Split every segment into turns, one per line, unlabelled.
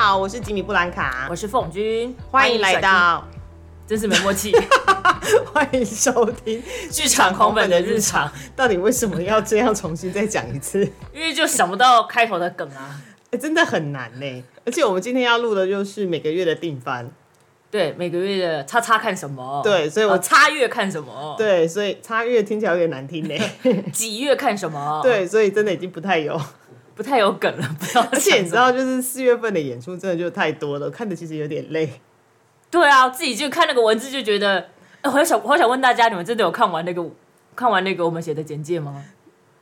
好，我是吉米布兰卡
我，是凤君，
欢迎来到，
真是没默契。
欢迎收听
剧场狂粉的日常，
到底为什么要这样重新再讲一次？
因为就想不到开头的梗啊。
欸真的很难呢。而且我们今天要录的就是每个月的定番，
对，每个月的叉叉看什么？
对所以我
哦叉月看什么？，
对，所以叉月听起来有点难听呢。
几月看什么？，
对，所以真的已经不太有。
不太有梗了，不知道。
而且你知，道，就是四月份的演出真的就太多了，看的其实有点累。
对啊，自己就看那个文字就觉得，哎我好想，我好想问大家，你们真的有看完那个看完那个我们写的简介吗？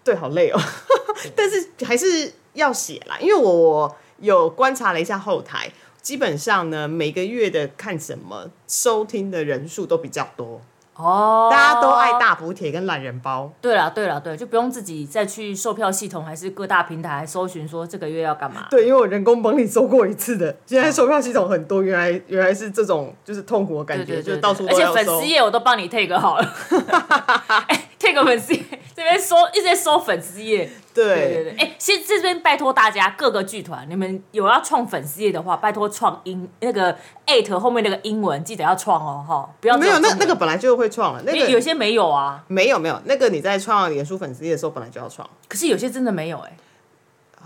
对，好累哦。但是还是要写啦，因为我有观察了一下后台，基本上呢，每个月的看什么收听的人数都比较多，
哦，
大家都爱。大补贴跟懒人包。
对了，对了，对，就不用自己再去售票系统还是各大平台搜寻说这个月要干嘛。
对，因为我人工帮你搜过一次的，现在售票系统很多，原来原来是这种就是痛苦的感觉，就到处
而且粉丝。页我都帮你 take 好了。哎，take 粉丝页这边搜一直在搜粉丝页。对。对
对
对，哎、先这边拜托大家各个剧团，你们有要创粉丝页的话，拜托创英那个 at 后面那个英文记得要创哦，哈，不要只
没有那那个本来就会创了，那个
有些没有啊，
没有没有，那个你在创脸书粉丝页的时候本来就要创。
可是有些真的没有哎、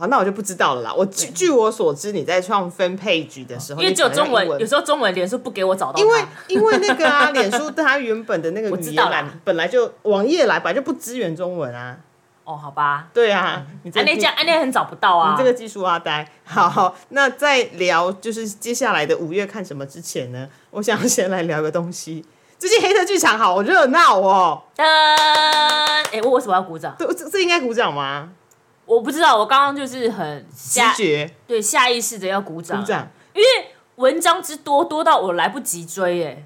好，那我就不知道了啦。我据据我所知，你在创分配局的时候，
因为只有中文，有时候中文脸书不给我找到，
因为因为那个啊，脸书它原本的那个 语
我知道啦
言栏本来就网页来本来就不支援中文啊。
哦，好吧，
对啊，你这
安内这样安内很找不到啊，
你这个技术阿呆。好，那在聊就是接下来的五月看什么之前呢，我想先来聊个东西。最近黑色剧场好热闹哦，
噔，哎、我为什么要鼓掌？
对，这这应该鼓掌吗？
我不知道，我刚刚就是很
直
下
觉
对下意识的要鼓掌，
鼓掌。
因为文章之多多到我来不及追哎、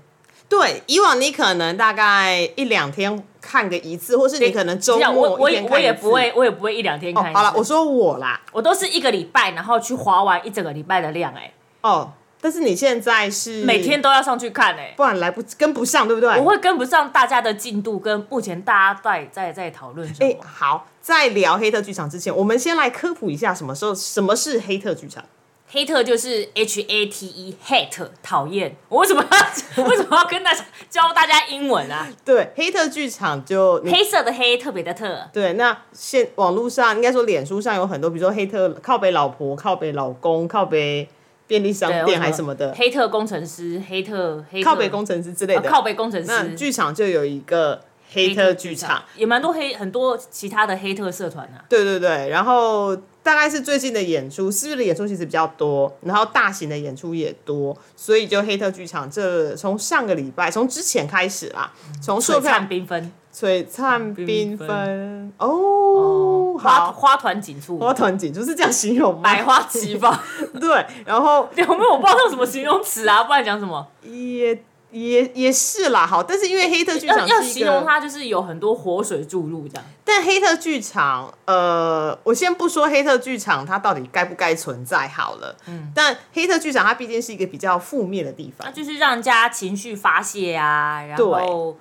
对，以往你可能大概一两天看个一次，或是你可能周
这样
末
我我也我
一天看一次
也不会，我也不会一两天看一，次。
哦好了，我说我啦，
我都是一个礼拜，然后去划完一整个礼拜的量哎、
哦，但是你现在是
每天，都要上去看哎、
不然来不跟不上，对不对？
我会跟不上大家的进度，跟目前大家在在在讨论什么。
哎、好，在聊黑特剧场之前，我们先来科普一下什么时候什么是黑特剧场。
黑特就是 H A T E hate 讨厌，我为什么要为什么要跟大家教大家英文啊？
对，黑特剧场就
黑色的黑特别的特，
对，那现网络上应该说脸书上有很多，比如说黑特靠北老婆、靠北老公、靠北便利商店还是什么的，
黑特工程师，黑特黑特
靠北工程师之类的。
啊靠北工程
那
师，
剧场就有一个黑特剧场，
也蛮多黑很多其他的黑特社团啊。
对对对，然后大概是最近的演出，四月的演出其实比较多，然后大型的演出也多，所以就黑特剧场这从上个礼拜从之前开始啦，从售票
璀璨缤纷，
璀璨缤
缤
纷哦，
花，花团锦簇，
花团锦簇是这样形容吗？
百花齐放。
对，然后
有没有我不知道用什么形容词啊？不然讲什么？
也也也是啦，好，但是因为黑特剧场要
形容它，就是有很多活水注入这样。
但黑特剧场，呃，我先不说黑特剧场它到底该不该存在好了，嗯，但黑特剧场它毕竟是一个比较负面的地方
那，就是让人家情绪发泄啊，然后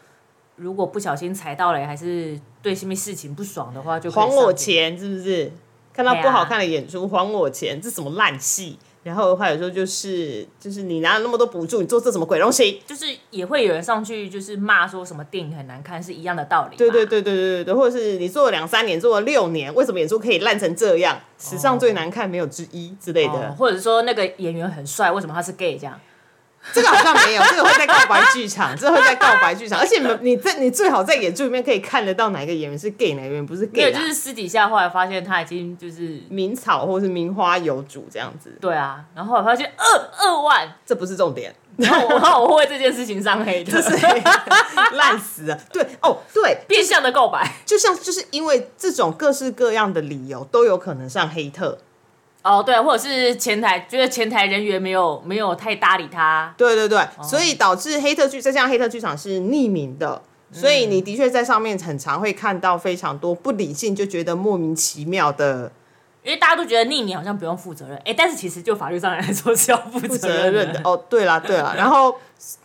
如果不小心踩到了，还是对什么事情不爽的话，就
还我。钱是不是？看到不好看的演出，还我钱，这什么烂戏？然后的话有时候就是就是你拿了那么多补助，你做这什么鬼东西？
就是也会有人上去就是骂说什么电影很难看，是一样的道理。
对对，对对对对对，或者是你做了两三年，做了六年，为什么演出可以烂成这样？史上最难看没有之一之类的。
哦、或者说那个演员很帅，为什么他是 gay 这样？
这个好像没有，这个会在告白剧场，这个会在告白剧场，而且你们你在你最好在演出里面可以看得到哪个演员是 gay，哪个演员不是，gay 啦。
就是私底下后来发现他已经就是
名草或是名花有主这样子，
对啊，然后后来发现二二万，
这不是重点，
然后我然后我会为这件事情上黑的，
这是 烂死了。对哦，对，
变相的告白。
就像就是因为这种各式各样的理由都有可能上黑特，
哦，对，或者是前台觉得前台人员没有没有太搭理他，
对对对，所以导致黑特剧再加上黑特剧场是匿名的，所以你的确在上面很常会看到非常多不理性就觉得莫名其妙的
因为大家都觉得匿名好像不用负责任，哎，但是其实就法律上来说是要负责任
的。哦，对啦对啦，然后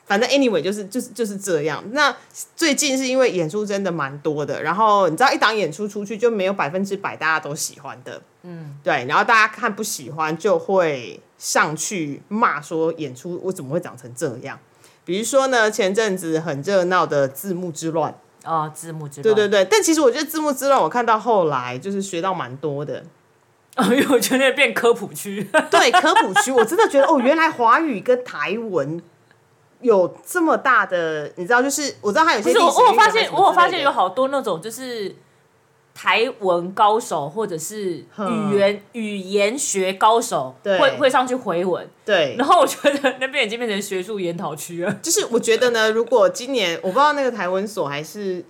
反正 anyway 就是就是就是这样。那最近是因为演出真的蛮多的，然后你知道一档演出出去就没有百分之百大家都喜欢的，嗯，对，然后大家看不喜欢就会上去骂说演出我怎么会长成这样。比如说呢，前阵子很热闹的字幕之乱，
哦，字幕之乱
对对对，但其实我觉得字幕之乱，我看到后来就是学到蛮多的。
哦，因为我觉得变科普区，
对科普区，我真的觉得哦，原来华语跟台文有这么大的，你知道，就是我知道它有些
不是我我发现，我有发现有好多那种就是台文高手或者是语言语言学高手
对。
会会上去回文，
对，
然后我觉得那边已经变成学术研讨区了。
就是我觉得呢，如果今年我不知道那个台文所还是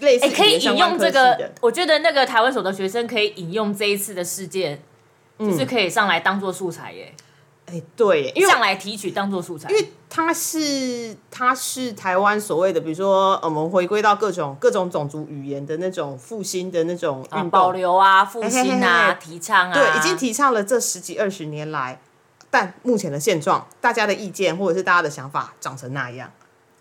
类似
哎、可以引用这个，我觉得那个台湾所的学生可以引用这一次的事件，
嗯。
就是可以上来当做素材耶，
哎，对，因为
上来提取当做素材。
因为它是它是台湾所谓的，比如说呃我们回归到各种各种种族语言的那种复兴的那种
啊，
运动，
保留啊，复兴
嘿嘿
啊，
嘿
提倡啊，
对，已经提倡了这十几二十年来，但目前的现状，大家的意见或者是大家的想法长成那样，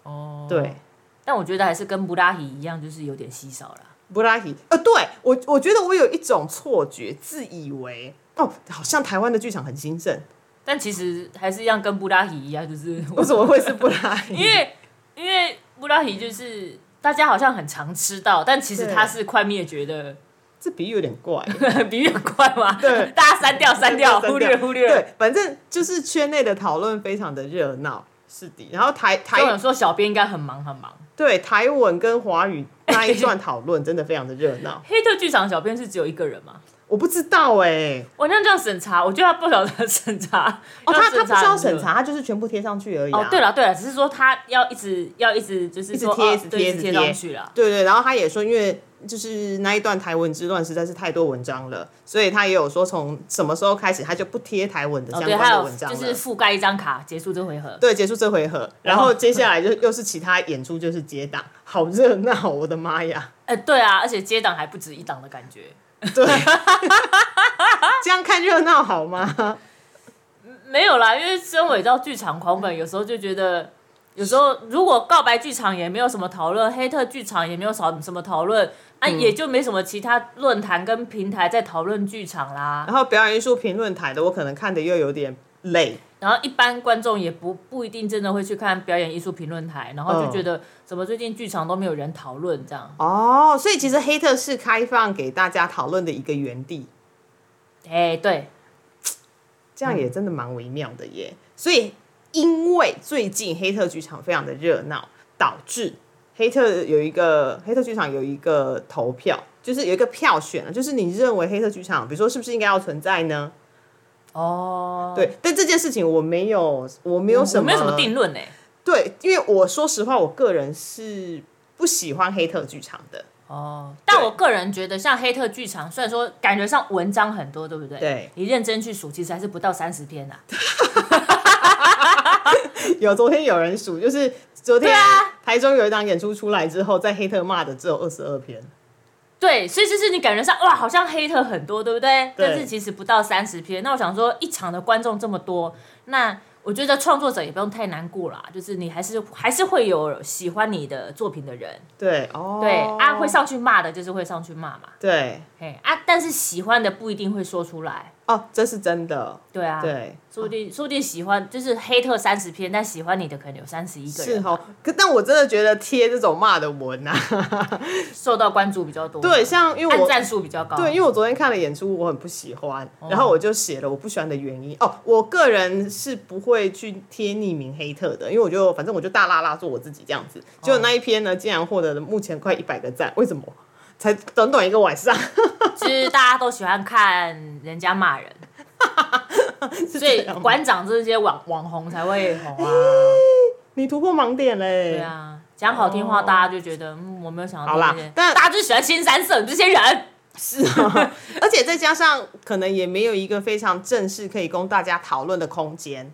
哦，
对。
但我觉得还是跟布拉提一样，就是有点稀少了。
布拉提，呃，对我，我觉得我有一种错觉，自以为哦，好像台湾的剧场很兴盛，
但其实还是一样，跟布拉提一样，就是
为什么会是布拉提？
因为因为布拉提就是大家好像很常吃到，但其实它是快灭绝的，
这比喻有点怪，
比喻很怪嘛。
对
大家删掉删掉，忽略忽略。
对，反正就是圈内的讨论非常的热闹，是的。然后台台
所以我说小编应该很忙很忙。
对台文跟华语那一 段讨论真的非常的热闹，
黑特剧场小编是只有一个人吗？
我不知道哎、
我那这样审查，我觉得他不晓得审查。
哦，他他不需要审。查，他就是全部贴上去而已、啊。
哦，对了对了，只是说他要一直要一直就是
一直贴
哦
一直贴
贴上去了。
对对，然后他也说，因为就是那一段台文之乱实在是太多文章了，所以他也有说从什么时候开始他就不贴台文的相关的文章了。
就是覆盖一张卡结束这回合。
对，结束这回合，然后接下来就又是其他演出，就是接档，好热闹，我的妈呀！
哎、对啊，而且接档还不止一档的感觉。
对，这样看热闹好吗？
没有啦，因为身为到剧场狂粉，有时候就觉得，有时候如果告白剧场也没有什么讨论，黑特剧场也没有少什么讨论，啊，
嗯
也就没什么其他论坛跟平台在讨论剧场啦。
然后表演艺术评论台的，我可能看的又有点累。
然后一般观众也不不一定真的会去看表演艺术评论台，然后就
嗯
觉得怎么最近剧场都没有人讨论这样。
哦，所以其实黑特是开放给大家讨论的一个园地，
哎、对，
这样也真的蛮微妙的耶。所以因为最近黑特剧场非常的热闹，导致黑特有一个黑特剧场有一个投票，就是有一个票选了，就是你认为黑特剧场，比如说是不是应该要存在呢？
哦，
对，但这件事情我没有，我没有什么，
我没有什么定论呢、
对，因为我说实话，我个人是不喜欢黑特剧场的。
哦，但我个人觉得，像黑特剧场，虽然说感觉上文章很多，对不对？
对
你认真去数，其实还是不到三十篇呐、
有昨天有人数，就是昨天
啊
台中有一档演出出来之后，在黑特骂的只有二十二篇。
对，所以就是你感觉上哇，好像黑特很多，对不对？
对。
但是其实不到三十篇。那我想说，一场的观众这么多，那我觉得创作者也不用太难过啦，就是你还是还是会有喜欢你的作品的人，
对，哦，
对、啊，会上去骂的，就是会上去骂嘛，
对，
嘿啊，但是喜欢的不一定会说出来，
哦，这是真的，
对啊，，
对，
说不定说不定喜欢就是黑特三十篇，但喜欢你的可能有三十一个人，
是哦。可但我真的觉得贴这种骂的文啊，
受到关注比较多，
对，像因为我
按赞数比较高，
对，因为我昨天看了演出，我很不喜欢，
哦
然后我就写了我不喜欢的原因。哦，我个人是不会去贴匿名黑特的，因为我就反正我就大拉拉做我自己这样子。结果那一篇呢，竟然获得了目前快一百个赞，为什么？才短短一个晚上，
就是大家都喜欢看人家骂人，所以馆长这些网网红才会红啊。
你突破盲点嘞。
对啊，讲好听话，大家就觉得嗯，我没有想到
好啦
这些，
但
大家就喜欢新三色这些人。
是啊，而且再加上可能也没有一个非常正式可以供大家讨论的空间，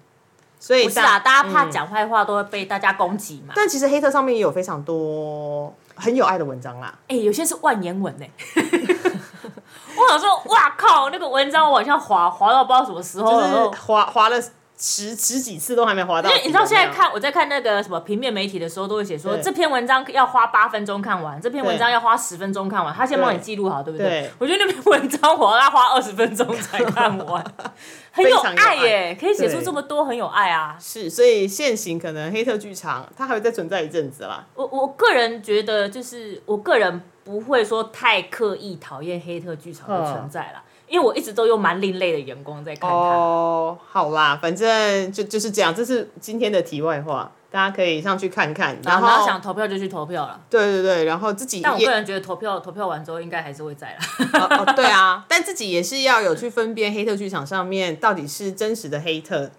所以
不是啊，大家怕
嗯
讲坏话都会被大家攻击嘛。
但其实黑特上面也有非常多很有爱的文章啦。
哎、有些是万言文呢、我想说，哇靠，那个文章我往下滑，滑到不知道什么时候，
就是滑滑了十十几次都还没滑到。
因为你知道现在看我在看那个什么平面媒体的时候，都会写说
对
这篇文章要花八分钟看完，这篇文章要花十分钟看完，他先帮你
对
记录好，对不
对
我觉得那篇文章我要花二十分钟才看完，很有爱耶，可以写出
对
这么多，很有爱啊。
是，所以现行可能黑特剧场它还会再存在一阵子啦。
我我个人觉得，就是我个人不会说太刻意讨厌黑特剧场的存在啦，因为我一直都用蛮另类的眼光在看他。
哦，好啦，反正就就是这样，这是今天的题外话，大家可以上去看看。
然后想投票就去投票了，
对对对，然后自己
但我
也
个人觉得投票投票完之后应该还是会在啦。
哦哦 对啊，但自己也是要有去分辨黑特剧场上面到底是真实的黑特，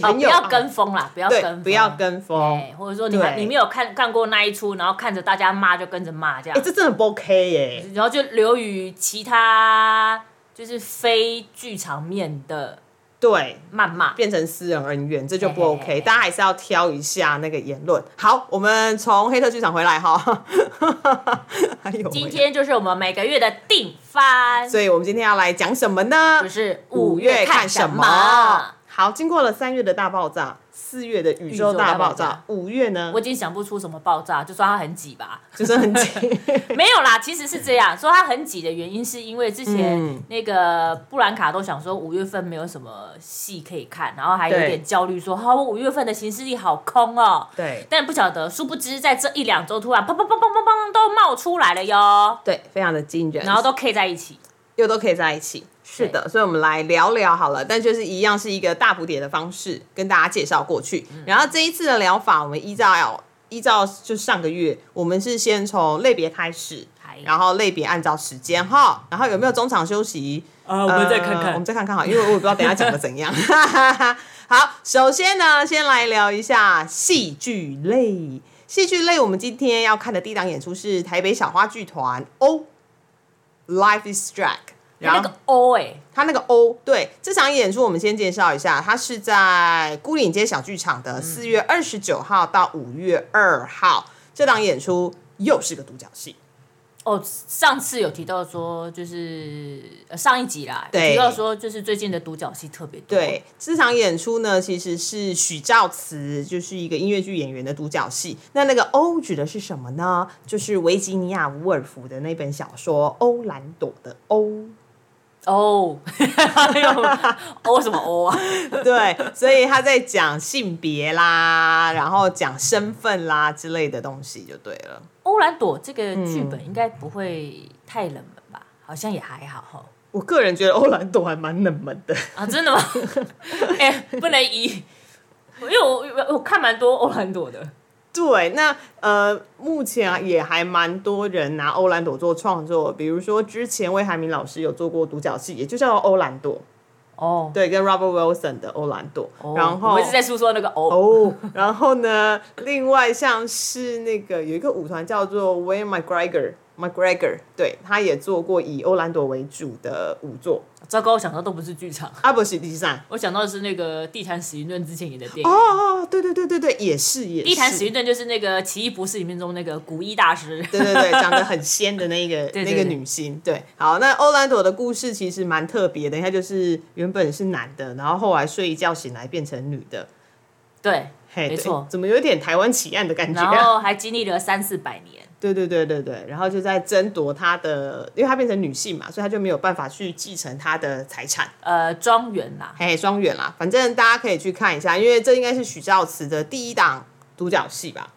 不要跟风啦，不要跟
不要跟风。
哎，或者说你还
对
你没有看看过那一出，然后看着大家骂就跟着骂这样
哎、，这真的不 OK 耶！
然后就流于其他就是非剧场面的
对，
谩骂。
变成私人恩怨，这就不
嘿嘿
OK。
嘿
大家还是要挑一下那个言论。好，我们从黑特剧场回来哈。
今，天就是我们每个月的定番，
所以我们今天要来讲什么呢？
就是
五
五月
看
看什
么
么？
好，经过了三月的大爆炸，四月的宇宙大爆炸五月呢
我已经想不出什么爆炸，就说它很挤吧。
就是很挤。
没有啦，其实是这样说，它很挤的原因是因为之前
嗯
那个布兰卡都想说五月份没有什么戏可以看，然后还有
对
点焦虑说，好，我五月份的行事历好空哦。
对
但不晓得，殊不知在这一两周突然砰砰砰砰砰砰都冒出来了哟，
对，非常的惊人，
然后都 K 在一起。
又都可以在一起。是的，所以我们来聊聊好了，但就是一样是一个大蝴蝶的方式跟大家介绍过去。然后这一次的疗法，我们依照依照就上个月，我们是先从类别开始，然后类别按照时间哈，然后有没有中场休息？
啊，我
们再看看我们再看看哈，因为我也不知道等下讲的怎样。好，首先呢，先来聊一下戏剧类。戏剧类，我们今天要看的第一档演出是台北小花剧团 O Life is Drag。然后
那个 O 哎、
他那个 O 对这场演出，我们先介绍一下，它是在孤岭街小剧场的四月二十九号到五月二号。这档演出又是个独角戏，
哦，上次有提到说，就是呃上一集啦，有
对
提到说，就是最近的独角戏特别多。
对，这场演出呢，其实是许兆慈，就是一个音乐剧演员的独角戏。那那个欧指的是什么呢？就是维吉尼亚·伍尔夫的那本小说《欧兰朵》的欧。
哦，还有 O 什么 O 啊？
对，所以他在讲性别啦，然后讲身份啦之类的东西就对了。
欧兰朵这个剧
嗯
本应该不会太冷门吧？好像也还好哈。
我个人觉得欧兰朵还蛮冷门的。
啊，真的吗？哎、不能以，因为我我我看蛮多欧兰朵的。
对，那呃，目前啊也还蛮多人拿欧兰朵做创作，比如说之前魏海明老师有做过独角戏，也就叫欧兰朵，
哦，
对，跟 Robert Wilson 的欧兰朵，
哦
然后
我一直在诉说那个。
哦，然后呢，另外像是那个有一个舞团叫做 Wayne McGregor。McGregor 对，他也做过以欧兰朵为主的舞作，
糟糕，我想到都不是剧场，
阿伯西第三。
我想到的是那个《地毯史云顿》之前演的电影。
哦哦，对对对对对，也是也是。
地毯史云顿就是那个《奇异博士》里面中那个古一大师。
对对对，长得很仙的那个 那个女星。对，好，那欧兰朵的故事其实蛮特别的，他就是原本是男的，然后后来睡一觉醒来变成女的。
对，没错
怎么有点台湾奇案的感觉、
然
啊？
后还经历了三四百年。
对对对对对，然后就在争夺他的，因为他变成女性嘛，所以他就没有办法去继承他的财产。
呃，庄园啦，
嘿，庄园啦，反正大家可以去看一下，因为这应该是许兆慈的第一档独角戏吧。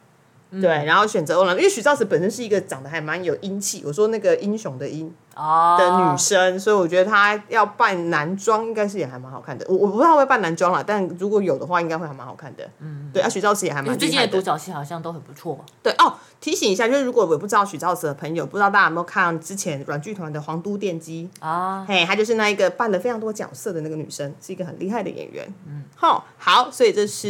嗯
对，然后选择欧兰，因为许兆慈本身是一个长得还蛮有英气，我说那个英雄的英，
哦
的女生，所以我觉得她要扮男装应该是也还蛮好看的。我我不知道会不会扮男装啦，但如果有的话，应该会还蛮好看的。嗯，对，啊，许兆慈也还蛮
最。近的独角戏好像都很不错。
对哦，提醒一下，就是如果我不知道许兆慈的朋友，不知道大家有没有看之前软剧团的《皇都电机》
啊，
嘿，她就是那一个扮了非常多角色的那个女生，是一个很厉害的演员。嗯，好，好，所以这是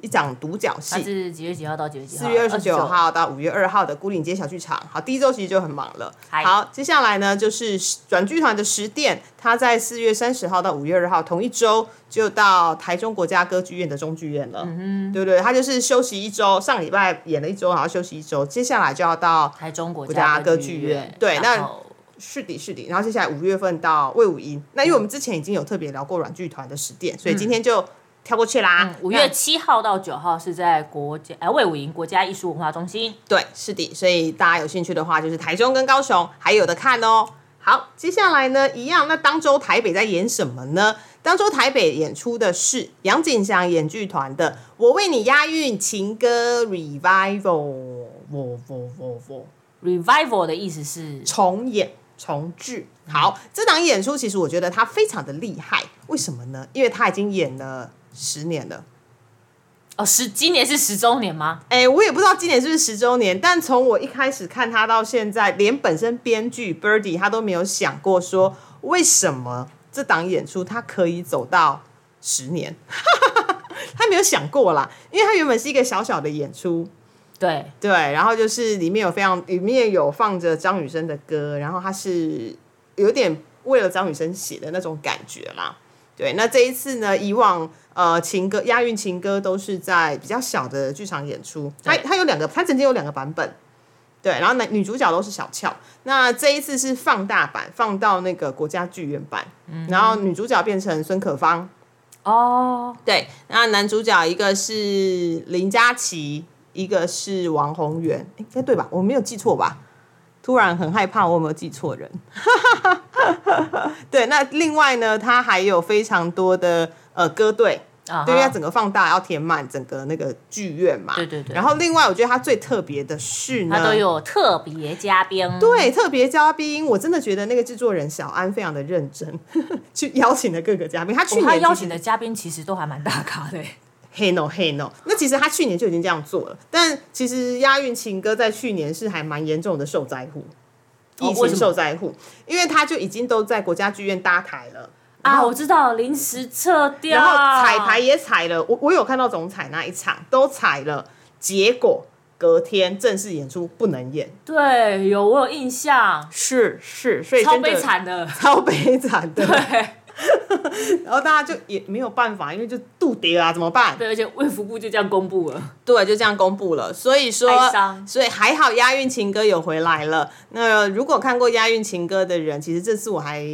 一场独角戏。
是几月几号到几月几号？
四月二十九号到五月二号的孤岭街小剧场。好，第一周其实就很忙了。
嗨
好，接下来呢呢，就是软剧团的十店，他在四月三十号到五月二号同一周就到台中国家歌剧院的中剧院了，嗯对不对？他就是休息一周，上礼拜演了一周，然后休息一周，接下来就要到
台中国
国家歌
歌剧
剧院对那是的，是的，然后接下来五月份到魏武英。那因为我们之前已经有特别聊过软剧团的十店，所以今天就跳过去啦。
嗯五月七号到九号是在国家哎魏武营国家艺术文化中心。
对，是的，所以大家有兴趣的话，就是台中跟高雄还有的看哦。好，接下来呢，一样，那当周台北在演什么呢？当周台北演出的是杨景祥演剧团的《我为你押韵情歌 Revival》，我我我我
Revival 的意思是
重演重置。好，这档演出其实我觉得他非常的厉害，为什么呢？因为他已经演了十年了。
哦，十今年是十周年吗？
哎、我也不知道今年是不是十周年，但从我一开始看他到现在，连本身编剧 Birdy 他都没有想过说，为什么这档演出他可以走到十年，他没有想过啦，因为他原本是一个小小的演出，
对，
对，然后就是里面有非常里面有放着张雨生的歌，然后他是有点为了张雨生写的那种感觉啦。对，那这一次呢，以往呃情歌押韵情歌都是在比较小的剧场演出，它它有两个，它曾经有两个版本。对，然后男女主角都是小俏，那这一次是放大版，放到那个国家剧院版，然后女主角变成孙可芳，
哦，
对，那男主角一个是林佳琪，一个是王宏源，应该对吧？我没有记错吧？突然很害怕，我有没有记错人？对，那另外呢，他还有非常多的呃歌队，对，因整个放大要填满整个那个剧院嘛。
对对对
然后另外，我觉得它最特别的是呢，
他都有特别嘉宾，
对特别嘉宾，我真的觉得那个制作人小安非常的认真，去邀请了各个嘉宾。他去年
邀请的嘉宾其实都还蛮大咖的欸。
黑 no 黑 no，那其实他去年就已经这样做了，但其实押韵情歌在去年是还蛮严重的受灾户，疫情受灾户，因为他就已经都在国家剧院搭台了。
啊，我知道，临时撤掉，
然后彩排也踩了，我我有看到总彩那一场都踩了，结果隔天正式演出不能演，
对，有我有印象，
是是，所以
超悲，惨的，
超悲惨的。
对
然后大家就也没有办法，因为就度跌啊，怎么办？
对，而且卫福部就这样公布了，
对，就这样公布了。所以说，所以还好押韵情歌有回来了。那如果看过押韵情歌的人，其实这次我还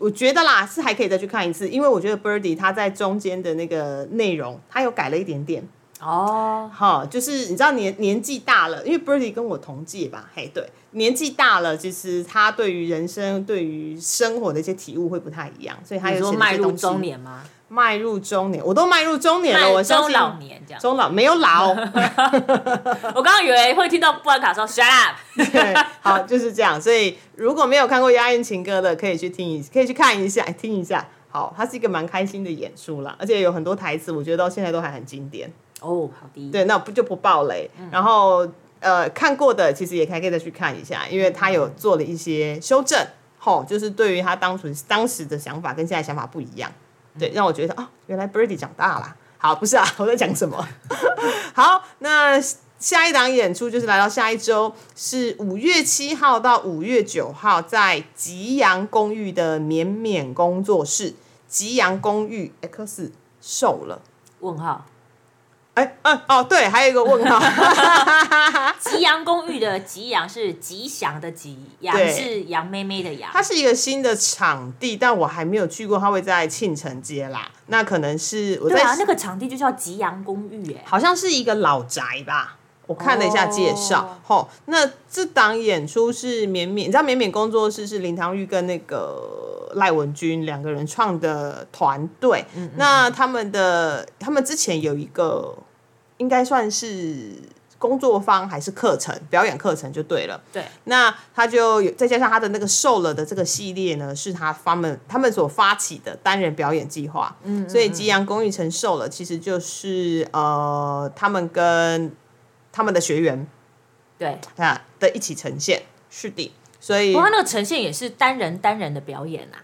我觉得啦，是还可以再去看一次，因为我觉得 Birdy 他在中间的那个内容，他有改了一点点。
哦，
好，就是你知道年年纪大了，因为 Birdy 跟我同届吧，嘿，对，年纪大了，其实他对于人生、对于生活的一些体悟会不太一样，所以他
你
有写
说迈入中，年吗？
迈入中年，我都迈入中年了，我相
中
信
老年这样。
中老没有老，
我刚刚以为会听到布兰卡说 “shut up”，
对，好，就是这样。所以如果没有看过《押韵情歌》的，可以去听一，可以去看一下，听一下。好，它是一个蛮开心的演出啦，而且有很多台词，我觉得到现在都还很经典。
哦，好的，
对，那不就不爆雷。然后呃，看过的其实也还可以再去看一下，因为他有做了一些修正，吼，就是对于他当初当时的想法跟现在想法不一样，对，让我觉得啊，原来 Birdy 长大了。好，不是啊，我在讲什么？好，那下一档演出就是来到下一周，是五月七号到五月九号，在吉阳公寓的绵绵工作室，吉阳公寓 X 瘦了。
问号。
哎，嗯，哦，对，还有一个问号，
吉阳公寓的吉阳是吉祥的吉，阳
对
是杨妹妹的阳。
它是一个新的场地，但我还没有去过，它会在庆城街啦。那可能是我在、
对啊，那个场地就叫吉阳公寓，哎，
好像是一个老宅吧。我看了一下介绍，吼、那这档演出是绵绵，你知道绵绵工作室是林唐玉跟那个赖文君两个人创的团队。那他们的他们之前有一个应该算是工作坊还是课程，表演课程就对了。
对，
那他就有再加上他的那个瘦了的这个系列呢，是他他们他们所发起的单人表演计划。嗯，所以吉阳公寓城瘦了，其实就是呃他们跟他们的学员
对。
啊的一起呈现。是的，所以
不过那个呈现也是单人单人的表演啊，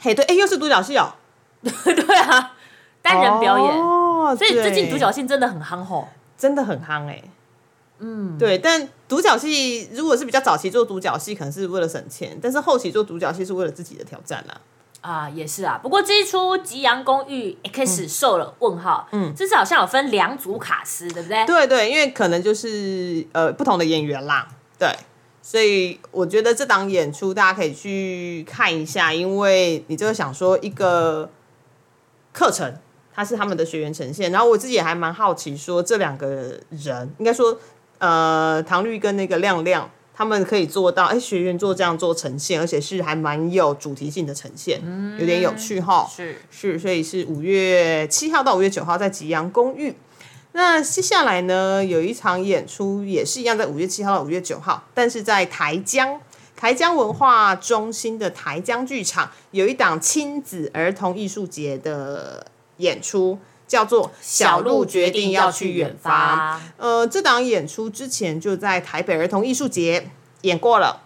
嘿对，哎又是独角戏哦，
对啊，单人表演，
哦，
所以最近独角戏真的很夯吼。
真的很夯哎、嗯，对。但独角戏如果是比较早期做独角戏，可能是为了省钱；但是后期做独角戏是为了自己的挑战啦。
啊，也是啊。不过这一出《吉阳公寓》X 受了问号，嗯，这次好像有分两组卡司，对不对？
对对，因为可能就是呃不同的演员啦，对。所以我觉得这档演出大家可以去看一下，因为你就想说一个课程，它是他们的学员呈现，然后我自己也还蛮好奇，说这两个人应该说呃唐律跟那个亮亮。他们可以做到，哎，学员做这样做呈现，而且是还蛮有主题性的呈现，有点有趣哈。
是
是，所以是五月七号到五月九号在吉阳公寓。那接下来呢，有一场演出也是一样，在五月七号到五月九号，但是在台江台江文化中心的台江剧场有一档亲子儿童艺术节的演出。叫做小鹿决定要去远方。呃，这档演出之前就在台北儿童艺术节演过了。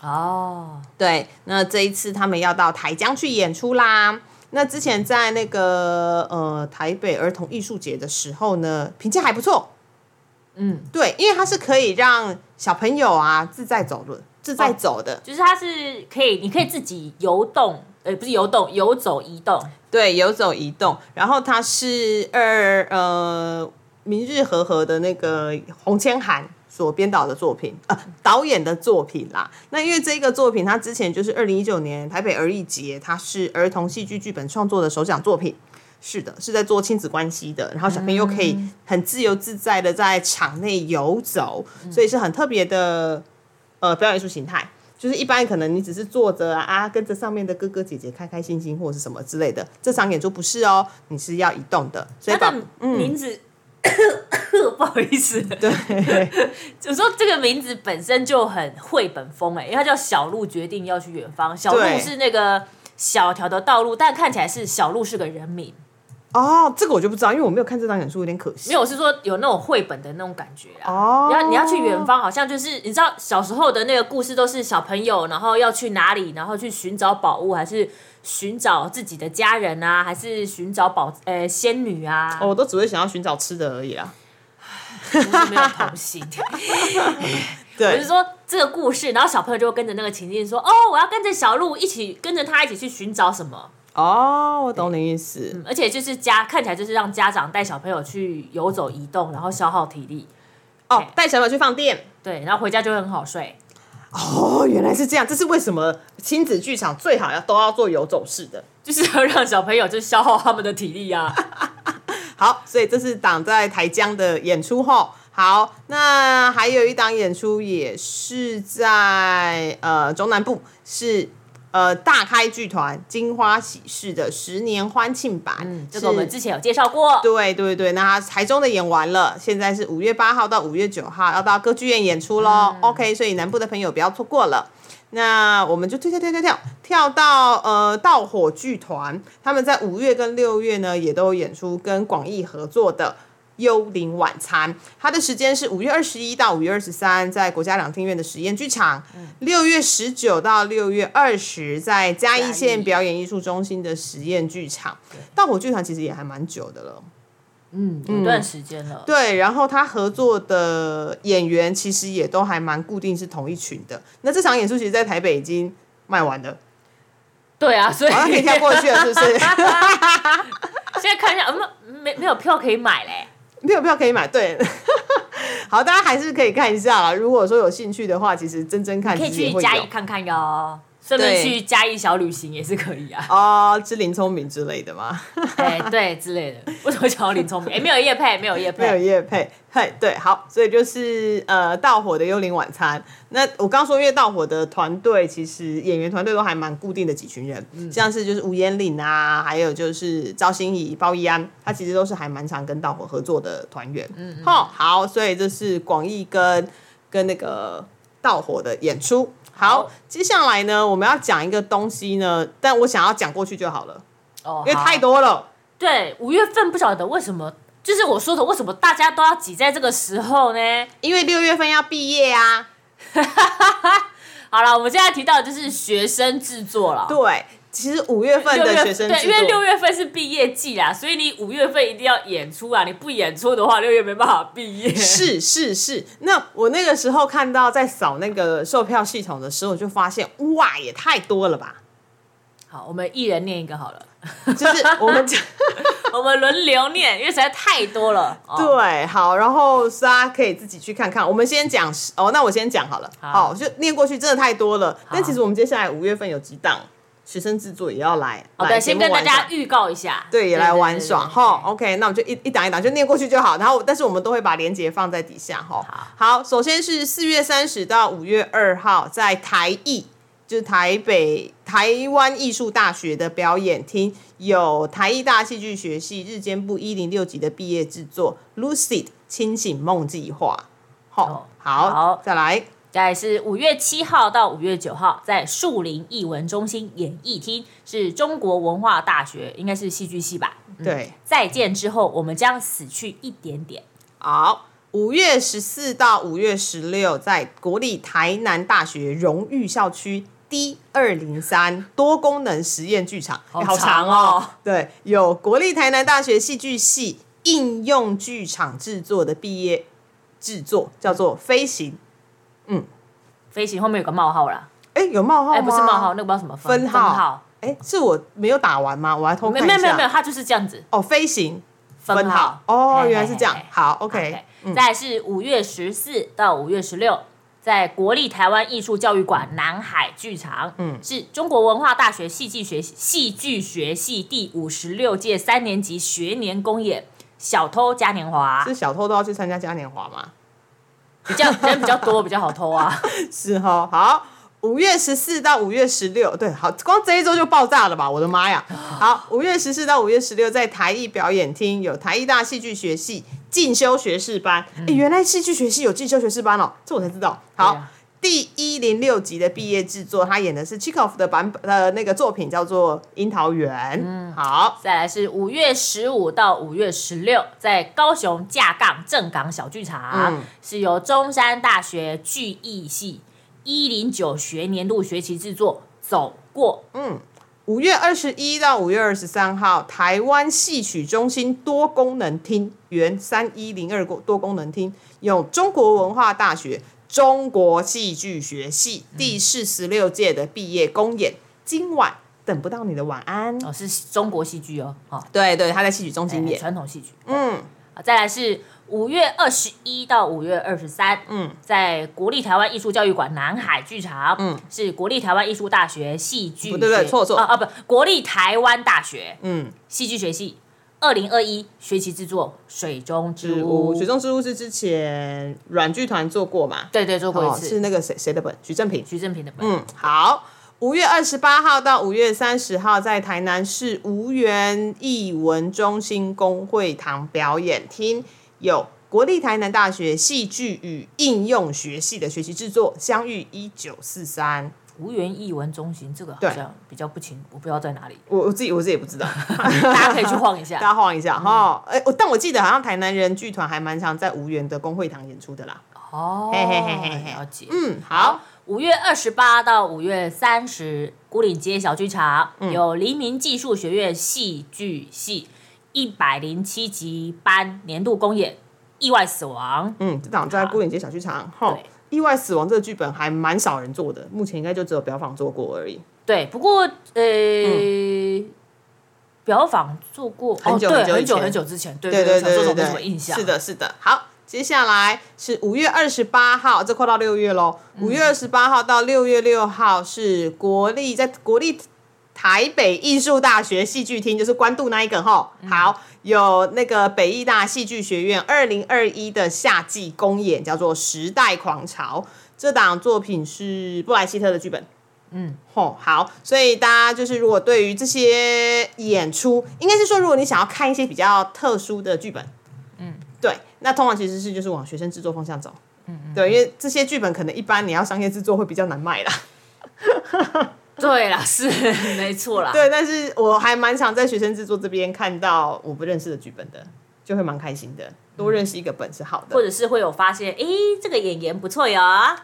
哦，对，那这一次他们要到台江去演出啦。那之前在那个呃台北儿童艺术节的时候呢，评价还不错。嗯，对，因为它是可以让小朋友啊自在走路、自在走的，
就是它是可以，你可以自己游动。呃，不是游动，游走移动。
对，游走移动。然后它是二呃，明日和和的那个洪千涵所编导的作品，呃，导演的作品啦。那因为这个作品，它之前就是二零一九年台北儿艺节，它是儿童戏剧剧本创作的首奖作品。是的，是在做亲子关系的，然后小朋友可以很自由自在的在场内游走，所以是很特别的呃表演艺术形态。就是一般可能你只是坐着啊，跟着上面的哥哥姐姐开开心心或者是什么之类的。这场演出不是哦，你是要移动的。所以
把名字 不好意思，
对，
我说这个名字本身就很绘本风哎，因为它叫小鹿决定要去远方。小鹿是那个小条的道路，但看起来是小鹿是个人名。
哦，这个我就不知道，因为我没有看这张演出，有点可惜。
没有，我是说有那种绘本的那种感觉啊。哦，你要你要去远方，好像就是你知道小时候的那个故事，都是小朋友，然后要去哪里，然后去寻找宝物，还是寻找自己的家人啊，还是寻找宝呃仙女啊？
哦，我都只会想要寻找吃的而已啊，
没有童心。
对，
我是说这个故事，然后小朋友就会跟着那个情境说：“哦，我要跟着小鹿一起，跟着他一起去寻找什么。”
哦，我懂你意思。
而且就是家看起来就是让家长带小朋友去游走移动，然后消耗体力。
哦，带小朋友去放电，
对，然后回家就会很好睡。
哦，原来是这样，这是为什么亲子剧场最好要都要做游走式的，
就是要让小朋友就消耗他们的体力啊。
好，所以这是挡在台江的演出后。好，那还有一档演出也是在呃中南部是。呃，大开剧团金花喜事的十年欢庆版，嗯，
这个我们之前有介绍过。
对对对，那他台中的演完了，现在是五月八号到五月九号要到歌剧院演出喽。OK，所以南部的朋友不要错过了。那我们就跳跳跳跳跳跳到呃盗火剧团，他们在五月跟六月呢也都有演出，跟广义合作的。幽灵晚餐，它的时间是五月二十一到五月二十三，在国家两厅院的实验剧场；六月十九到六月二十，在嘉义县表演艺术中心的实验剧场。大火剧团其实也还蛮久的了，
嗯，有段时间了。
对，然后他合作的演员其实也都还蛮固定，是同一群的。那这场演出其实，在台北已经卖完了。
对啊，所以
可以跳过去了，是不是？
现在看一下，没没没有票可以买嘞。
没有票可以买，对，好，大家还是可以看一下啦。如果说有兴趣的话，其实真真看
可以去嘉义看看哟。顺便去嘉义小旅行也是可以啊。
哦，吃林聪明之类的吗？
哎，对，之类的。为什么讲林聪明？哎，没有叶配，没有叶配，
没有叶配。嘿，对，好，所以就是呃，盗火的幽灵晚餐。那我刚说，因为盗火的团队其实演员团队都还蛮固定的几群人，像是就是吴彦岭啊，还有就是赵心怡、包奕安，他其实都是还蛮常跟盗火合作的团员。嗯，好，好，所以这是广义跟跟那个盗火的演出。好，接下来呢，我们要讲一个东西呢，但我想要讲过去就好了，哦，因为太多了。
对，五月份不晓得为什么，就是我说的，为什么大家都要挤在这个时候呢？
因为六月份要毕业啊。
好了，我们现在提到的就是学生制作了。
对。其实五月份的学生
对，因为六月份是毕业季啦，所以你五月份一定要演出啊！你不演出的话，六月没办法毕业。
是是是，那我那个时候看到在扫那个售票系统的时候，我就发现哇，也太多了吧！
好，我们一人念一个好了，
就是我们 讲
我们轮流念，因为实在太多了。哦、
对，好，然后大家可以自己去看看。我们先讲哦，那我先讲好了。
好
好，就念过去真的太多了。但其实我们接下来五月份有几档学生制作也要来，
哦，对，
来
先跟大家预告一下，
对，也来玩耍哈。。OK，那我们就一一档一档就念过去就好。然后，但是我们都会把链接放在底下哈。好，首先是四月三十到五月二号，在台艺，就是台北台湾艺术大学的表演厅，有台艺大戏剧学系日间部一零六级的毕业制作《Lucid 清醒梦计划》。好，好再来。
再来是五月七号到五月九号，在树林艺文中心演艺厅，是中国文化大学，应该是戏剧系吧？嗯
对，
再见之后，我们将死去一点点。
好，五月十四到五月十六，在国立台南大学荣誉校区 D 二零三多功能实验剧场，
好长
哦
哦。
对，有国立台南大学戏剧系应用剧场制作的毕业制作，叫做《飞行》。
飞行后面有个冒号啦，
哎，有冒号吗？
哎，不是冒号，那个不知道什么分
分号是我没有打完吗？我还偷
没
看一下。
没有没有没有，它就是这样子
哦，飞行
分
号。哦，
嘿
原来是这样。好。嗯
再来是五月十四到五月十六，在国立台湾艺术教育馆南海剧场，嗯，是中国文化大学戏剧学戏剧学系第五十六届三年级学年公演《小偷嘉年华》，
是小偷都要去参加嘉年华吗？
比较人比较多，比较好偷啊。
是哈，好，五月十四到五月十六，对，好，光这一周就爆炸了吧？我的妈呀！好，五月十四到五月十六，在台艺表演厅有台艺大戏剧学系进修学士班。哎、原来戏剧学系有进修学士班哦，这我才知道。好。
啊
第一零六集的毕业制作，他演的是 Chekhov 的版本呃那个作品叫做《樱桃园》。嗯，好，
再来是五月十五到五月十六，在高雄架杠正港小剧场，
嗯
是由中山大学剧艺系一零九学年度学期制作《走过》。
嗯五月二十一到五月二十三号，台湾戏曲中心多功能厅原三一零二多功能厅，有中国文化大学中国戏剧学系第四十六届的毕业公演。今晚等不到你的晚安。
哦，是中国戏剧哦，哦，
对对，他在戏曲中心
哎
演。
传统戏剧。
嗯，
好，再来是五月二十一到五月二十三，嗯，在国立台湾艺术教育馆南海剧场，嗯，是国立台湾艺术大学戏剧
不对对
学
错错
啊啊不，国立台湾大学
嗯，
戏剧学系二零二一学期制作《水中之
之
屋
屋，》，水中之屋是之前软剧团做过嘛？
对对做过一
哦，
次，
是那个谁谁的本？徐正平。
徐正平的本，
嗯，好。五月二十八号到五月三十号，在台南市无缘艺文中心公会堂表演厅，有国立台南大学戏剧与应用学系的学习制作《相遇一九四三》。
无缘艺文中心这个好像比较不清，我不知道在哪里，
我我自己我自己也不知道，
大家可以去晃一下。
大家晃一下哈。哎、我但我记得好像台南人剧团还蛮常在无缘的公会堂演出的啦。
哦，
嘿嘿嘿嘿嘿
了解。
嗯，好，
五月二十八到五月三十，孤岭街小剧场、有黎明技术学院戏剧系一百零七级班年度公演《意外死亡》。
嗯，这档在孤岭街小剧场。哈
对，
意外死亡这个剧本还蛮少人做的，目前应该就只有表坊做过而已。
对，不过呃，表坊做过
很久
哦、对
很久
很久很久之前，对
对
对
对对对对，
小时候没什么印象。
是，的，是的。好，接下来是五月二十八号，这快到六月喽。五月二十八号到六月六号是国立在国立台北艺术大学戏剧厅，就是关渡那一个哈。好，有那个北艺大戏剧学院二零二一的夏季公演，叫做《时代狂潮》。这档作品是布莱希特的剧本。嗯，吼，好，所以大家就是如果对于这些演出，应该是说，如果你想要看一些比较特殊的剧本，嗯，对，那通常其实是就是往学生制作方向走，嗯嗯，对，因为这些剧本可能一般你要商业制作会比较难卖啦，
对啦，是 没错啦。
对，但是我还蛮常在学生制作这边看到我不认识的剧本的，就会蛮开心的，多认识一个本是好的。
或者是会有发现，诶，这个演员不错哟。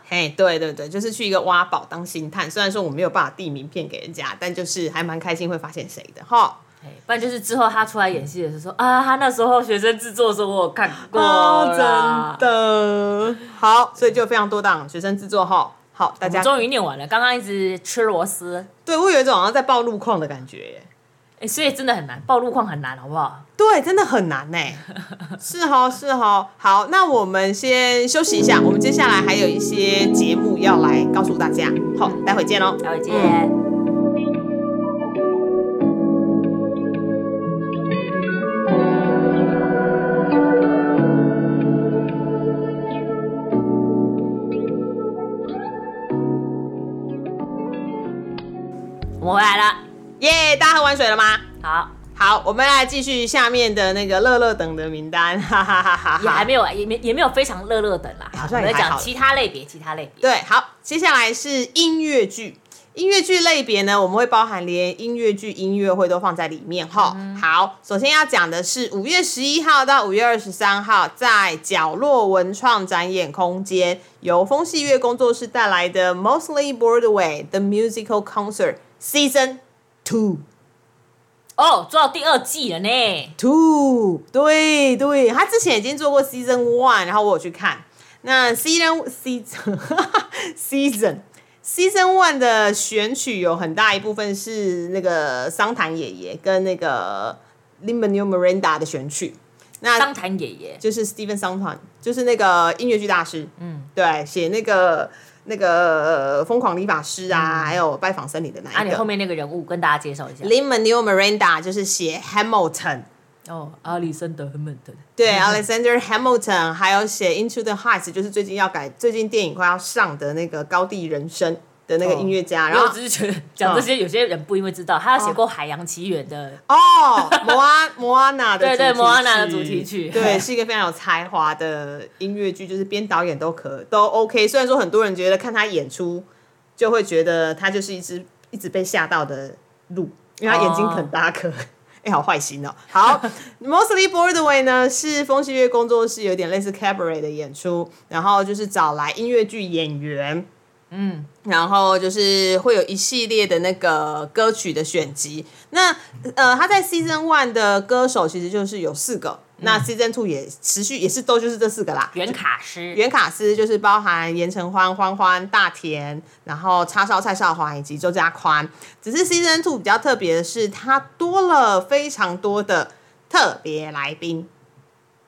嘿，对对对，就是去一个挖宝当星探。虽然说我没有办法递名片给人家，但就是还蛮开心会发现谁的哈。
哎不然就是之后他出来演戏的时候说啊，他那时候学生制作的时候我有看过
哦，真的好，所以就非常多档学生制作哈。好，大家
终于念完了，刚刚一直吃螺丝，
对我有一种好像在报路况的感觉耶。
哎，所以真的很难，报路况很难，好不好？
对，真的很难呢。是哦，是哦。好，那我们先休息一下，我们接下来还有一些节目要来告诉大家。好，待会见喽。
待会见。我们回来了，
耶大家喝完水了吗？
好，
好，我们来继续下面的那个乐乐等的名单，哈哈哈哈
还没有，也没也没有非常乐乐等啦。
好像也还好
讲其他类别，其他类别。
对，好，接下来是音乐剧。音乐剧类别呢，我们会包含连音乐剧、音乐会都放在里面哈。好，首先要讲的是五月十一号到五月二十三号，在角落文创展演空间，由风戏乐工作室带来的 Mostly Broadway The Musical Concert season two。
哦，做到第二季了呢。
Two，对对，他之前已经做过 season one，然后我有去看。那 season season season one 的选曲有很大一部分是那个桑坦爷爷跟那个 Limonio Miranda 的选曲。那
桑坦爷爷
就是 Steven 桑坦，就是那个音乐剧大师。嗯，对，写那个那个呃疯狂理发师啊，还有拜访森林的那
啊，
一个。
你后面那个人物跟大家介绍一下。
Lin Manuel Miranda 就是写 Hamilton，
哦，阿里森德·亨本顿。
对，Alexander Hamilton，还有写 Into the Heights，就是最近要改，最近电影快要上的那个高地人生的那个音乐家。然后
我只是觉得讲这些，有些人不一定会知道，他有写过《海洋奇缘》的。
哦，摩阿摩安娜的
对对摩安娜的主题曲
对，是一个非常有才华的音乐剧，就是编导演都可都 OK。虽然说很多人觉得看他演出就会觉得他就是一只一直被吓到的鹿，因为他眼睛很大颗。哎、好坏心哦！好，Mostly Broadway 呢是风戏月工作室有点类似 cabaret 的演出，然后就是找来音乐剧演员，
嗯，
然后就是会有一系列的那个歌曲的选集。那呃，他在 Season One 的歌手其实就是有四个，那 Season Two 也持续也是都就是这四个啦。
原卡师。
原卡司就是包含严承欢、欢欢、大田，然后叉烧蔡少华以及周家宽。只是 Season Two 比较特别的是，它多了非常多的特别来宾。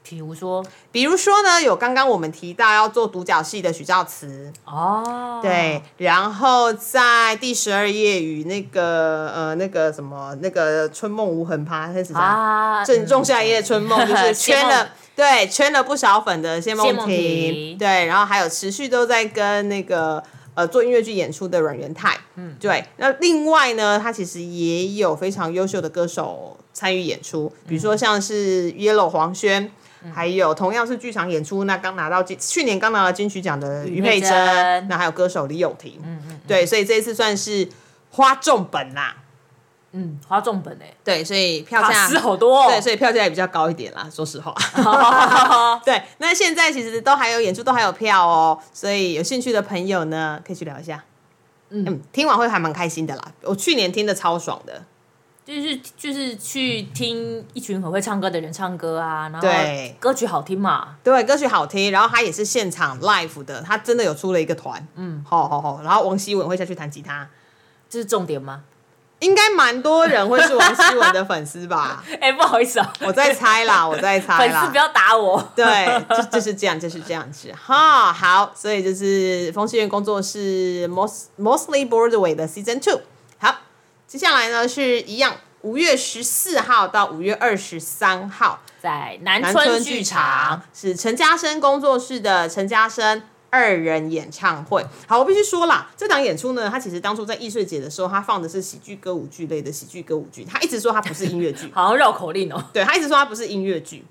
比如说，
比如说呢，有刚刚我们提到要做独角戏的许兆慈，
哦，
对，然后在第十二页与那个呃那个什么那个春梦无痕趴，那是啥？
啊，
正仲夏夜春梦就是圈了
梦，
对，圈了不少粉的谢梦婷，
婷
对，然后还有持续都在跟那个呃做音乐剧演出的阮元泰，嗯，对。那另外呢，他其实也有非常优秀的歌手参与演出，比如说像是 Yellow 黄轩。还有同样是剧场演出，那刚拿到金去年刚拿到金曲奖的于佩
珍
珍，那还有歌手李友廷，嗯嗯，对，所以这一次算是花重本啦，
嗯，花重本哎，
对，所以票
卡
价
是好多哦。
对，所以票价也比较高一点啦，说实话。对，那现在其实都还有演出，都还有票哦，所以有兴趣的朋友呢，可以去聊一下。嗯，听完会还蛮开心的啦。我去年听的超爽的，
就是就是去听一群很会唱歌的人唱歌啊，然后
对
歌曲好听嘛，
对，歌曲好听，然后他也是现场 live 的，他真的有出了一个团，嗯，好好好，然后王希文会下去弹吉他，
这是重点吗？
应该蛮多人会是王希文的粉丝吧？
哎、不好意思啊，
我在猜啦，我在猜啦
粉丝不。要打我。
对，就就是这样，就是这样子哈。好，所以就是风信院工作室 most mostly Broadway 的 Season Two。好，接下来呢是一样，五月十四号到五月二十三号，
在南
南
村
村剧
剧场
场，是陈嘉生工作室的陈嘉生。二人演唱会，好，我必须说啦，这档演出呢，他其实当初在艺穗节的时候，他放的是喜剧歌舞剧类的喜剧歌舞剧，他一直说他不是音乐剧，
好像绕口令哦。
对他一直说他不是音乐剧，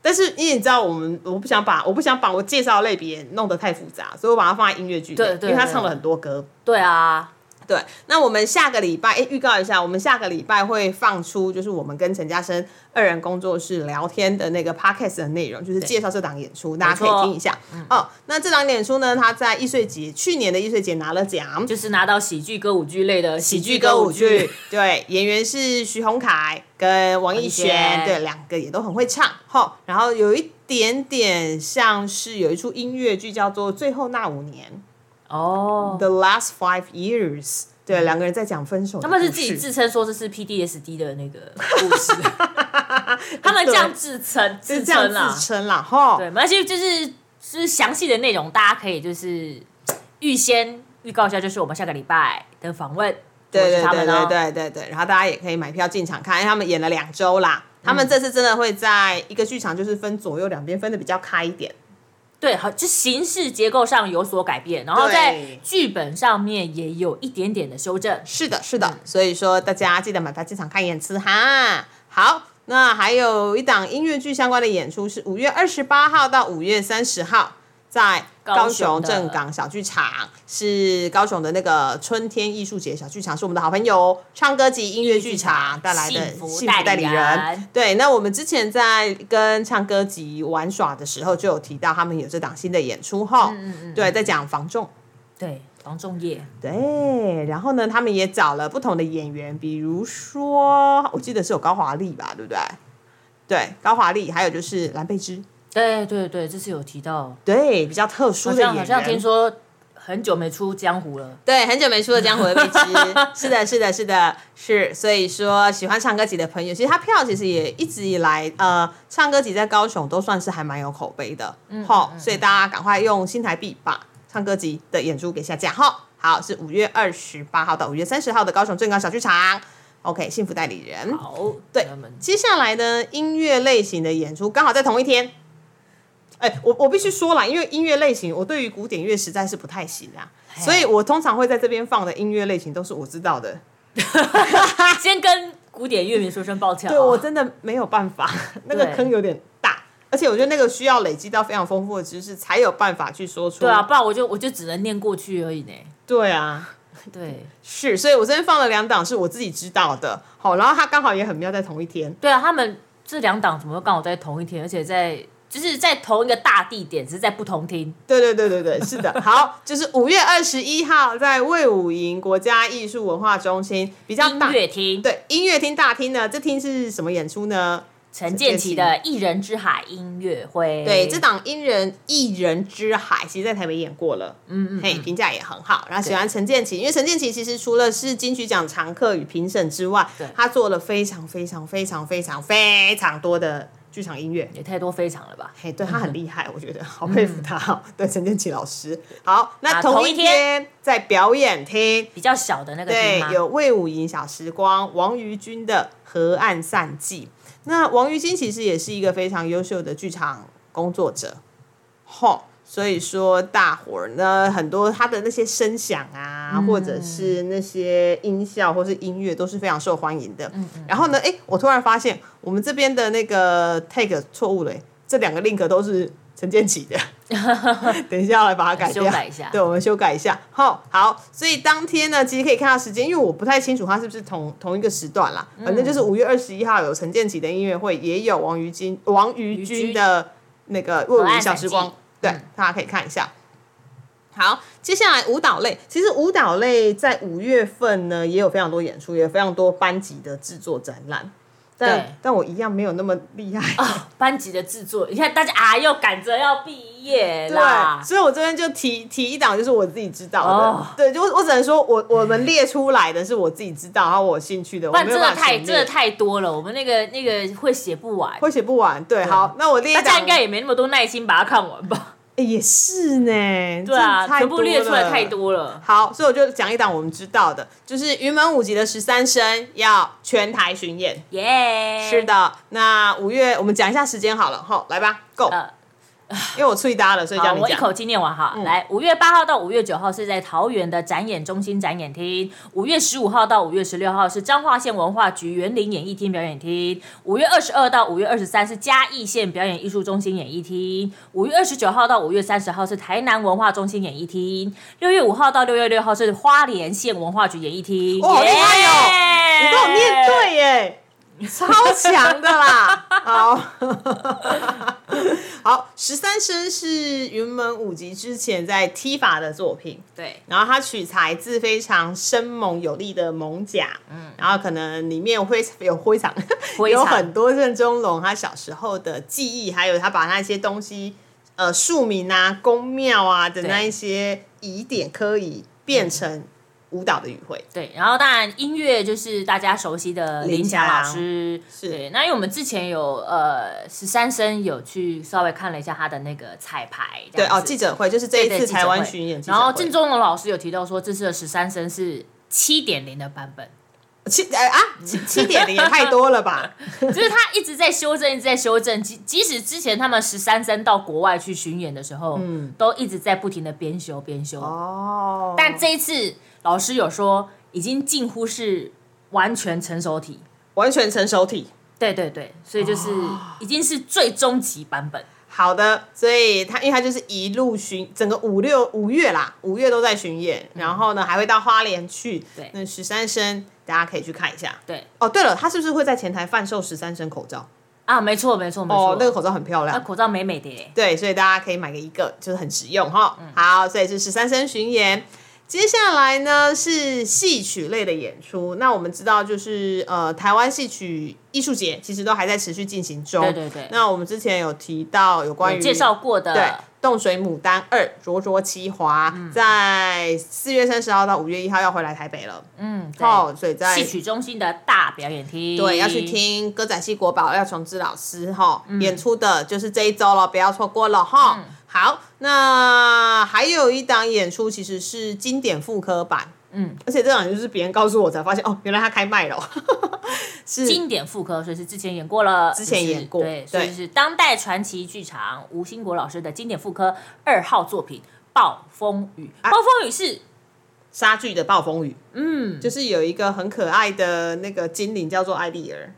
但是因为你知道我们我不想把我不想把我介绍的类别弄得太复杂，所以我把它放在音乐剧
对
因为他唱了很多歌。
对啊，
对，那我们下个礼拜，哎，预告一下，我们下个礼拜会放出，就是我们跟陈嘉生二人工作室聊天的那个 podcast 的内容，就是介绍这档演出，大家可以听一下。哦，那这档演出呢，他在易碎节去年的易碎节拿了奖，
就是拿到喜剧歌舞剧类的
喜剧歌舞剧。对，演员是徐宏凯跟王艺璇，对，两个也都很会唱。哈，然后有一点点像是有一出音乐剧叫做《最后那五年》。
哦
，The last five years，对，两个人在讲分手。
他们是自己自称说这是 PDSD 的那个故事，他们这样自称自称啦，
自称啦，哈。
对，而且就是就是详细的内容，大家可以就是预先预告一下，就是我们下个礼拜的访问。
对对对对对对对，然后大家也可以买票进场看，因为他们演了两周啦，他们这次真的会在一个剧场，就是分左右两边分的比较开一点。
对，好，就形式结构上有所改变，然后在剧本上面也有一点点的修正。
是的，是的，所以说大家记得买票进场看演出哈。好，那还有一档音乐剧相关的演出是五月二十八号到五月三十号。在高雄正港小剧场，是高雄的那个春天艺术节小剧场，是我们的好朋友唱歌及音乐剧场带来的幸福代理人。对，那我们之前在跟唱歌集玩耍的时候，就有提到他们有这档新的演出哈。嗯嗯。对，在讲防重。
对，防重业。
对，然后呢，他们也找了不同的演员，比如说，我记得是有高华丽吧，对不对？对，高华丽，还有就是蓝贝芝。
对对对，这次有提到，
对比较特殊的演员，
好像听说很久没出江湖了。
对，很久没出了江湖的荔枝，是的，是的，是的，是。所以说，喜欢唱歌集的朋友，其实他票其实也一直以来，呃，唱歌集在高雄都算是还蛮有口碑的。嗯，好，所以大家赶快用新台币把唱歌集的演出给下架。好，好，是五月二十八号到五月三十号的高雄正港小剧场。OK，幸福代理人。
好，
对，接下来呢，音乐类型的演出刚好在同一天。哎，我我必须说了，因为音乐类型，我对于古典乐实在是不太行啊，所以我通常会在这边放的音乐类型都是我知道的。
先跟古典乐迷说声抱歉，
对我真的没有办法，那个坑有点大，而且我觉得那个需要累积到非常丰富的知识，才有办法去说出。
对啊，不然我就我就只能念过去而已呢。
对啊，
对，
是，所以我这边放了两档是我自己知道的，好，然后它刚好也很妙，在同一天。
对啊，他们这两档怎么刚好在同一天，而且在。就是在同一个大地点，只是在不同厅。
对对对对对，是的。好，就是五月二十一号在魏武营国家艺术文化中心比较
大音乐厅。
对，音乐厅大厅呢，这厅是什么演出呢？
陈建奇的《一人之海》音乐会。
对，这档《一人一人之海》其实在台北演过了，嗯嗯，嘿，评价也很好。然后喜欢陈建奇，因为陈建奇其实除了是金曲奖常客与评审之外，他做了非常非常非常非常非常多的。剧场音乐
也太多非常了吧？
嘿，对他很厉害，我觉得好佩服他。对，陈建奇老师。好，那同一天在表演厅
比较小的那个
对，有魏武营小时光，王于君的河岸散记。那王于君其实也是一个非常优秀的剧场工作者。吼。所以说，大伙儿呢，很多他的那些声响啊，或者是那些音效，或是音乐，都是非常受欢迎的。然后呢，哎，我突然发现我们这边的那个 take 错误了，这两个 link 都是陈建奇的。等一下来把它改掉，
修改一下。
对，我们修改一下。好，好。所以当天呢，其实可以看到时间，因为我不太清楚它是不是同同一个时段啦。反正就是五月二十一号有陈建奇的音乐会，也有王于君、王于君的那个《未午小时光》。对，大家可以看一下。好，接下来舞蹈类，其实舞蹈类在五月份呢也有非常多演出，也有非常多班级的制作展览。但但我一样没有那么厉害
啊！班级的制作，你看大家啊，又赶着要毕业啦，
所以我这边就提提一档，就是我自己知道的。对，就我只能说我我们列出来的是我自己知道，然后我兴趣的。
但真的太真的太多了，我们那个那个会写不完，
会写不完。对，好，那我列
大家应该也没那么多耐心把它看完吧。
也是呢，
对啊，全部列出来太多了。
好，所以我就讲一档我们知道的，就是云门舞集的十三生要全台巡演。
耶，
是的。那五月我们讲一下时间好了，吼，来吧，Go。因为我脆搭了，所以，叫你讲。
我一口气念完哈。来，五月八号到五月九号是在桃园的展演中心展演厅；五月十五号到五月十六号是彰化县文化局园林演艺厅表演厅；五月二十二到五月二十三是嘉义县表演艺术中心演艺厅；五月二十九号到五月三十号是台南文化中心演艺厅；六月五号到六月六号是花莲县文化局演艺厅。
哇好厉害
哦！
你跟我念对耶，超强的啦！好，好，十三声是云门舞集之前在踢法的作品，
对，
然后它取材自非常生猛有力的猛甲，嗯，然后可能里面有灰有灰场，
灰
有很多任中龙他小时候的记忆，还有他把那些东西，呃，庶民啊、宫庙啊的
对。
那一些疑点可以变成舞蹈的语汇。
对，然后当然音乐就是大家熟悉的林强老师，
是
对。那因为我们之前有呃十三生有去稍微看了一下他的那个彩排，这
对哦，记者会就是这一次台湾巡演
然后郑中龙老师有提到说，这次的十三生是七点零的版本，
七呃啊七七点零也太多了吧？
就是他一直在修正，一直在修正。即即使之前他们十三生到国外去巡演的时候，嗯，都一直在不停的边修边修。
哦，
但这一次老师有说，已经近乎是完全成熟体。
完全成熟体。
对对对，所以就是已经是最终极版本。
好的，所以他因为他就是一路巡整个五六五月啦，五月都在巡演，然后呢还会到花莲去。
嗯对
那十三生大家可以去看一下。
对
哦，对了，他是不是会在前台贩售十三生口罩？
啊，没错没错没错，
哦，那个口罩很漂亮。
那口罩美美的耶。
对，所以大家可以买个一个，就是很实用哈。
嗯
好，所以是十三生巡演。接下来呢是戏曲类的演出，那我们知道就是呃台湾戏曲艺术节其实都还在持续进行中。
对对对。
那我们之前有提到有关于
有介绍过的，
对，《冻水牡丹二》灼灼其华，
嗯。
在四月三十号到五月一号要回来台北了。
嗯，对。
哦，所以在
戏曲中心的大表演厅，
对要去听歌仔戏国宝廖琼之老师哈、
嗯。
演出的，就是这一周了，不要错过了哈。好，那还有一档演出其实是经典复刻版。
嗯，
而且这档就是别人告诉我才发现，哦，原来他开卖了。哦，是。
经典复刻，所以是之前演过了，之
前演过
对，所以是当代传奇剧场吴兴国老师的经典复刻二号作品《暴风雨》。
啊。
暴风雨是
莎剧的暴风雨，
嗯，
就是有一个很可爱的那个精灵叫做艾丽儿。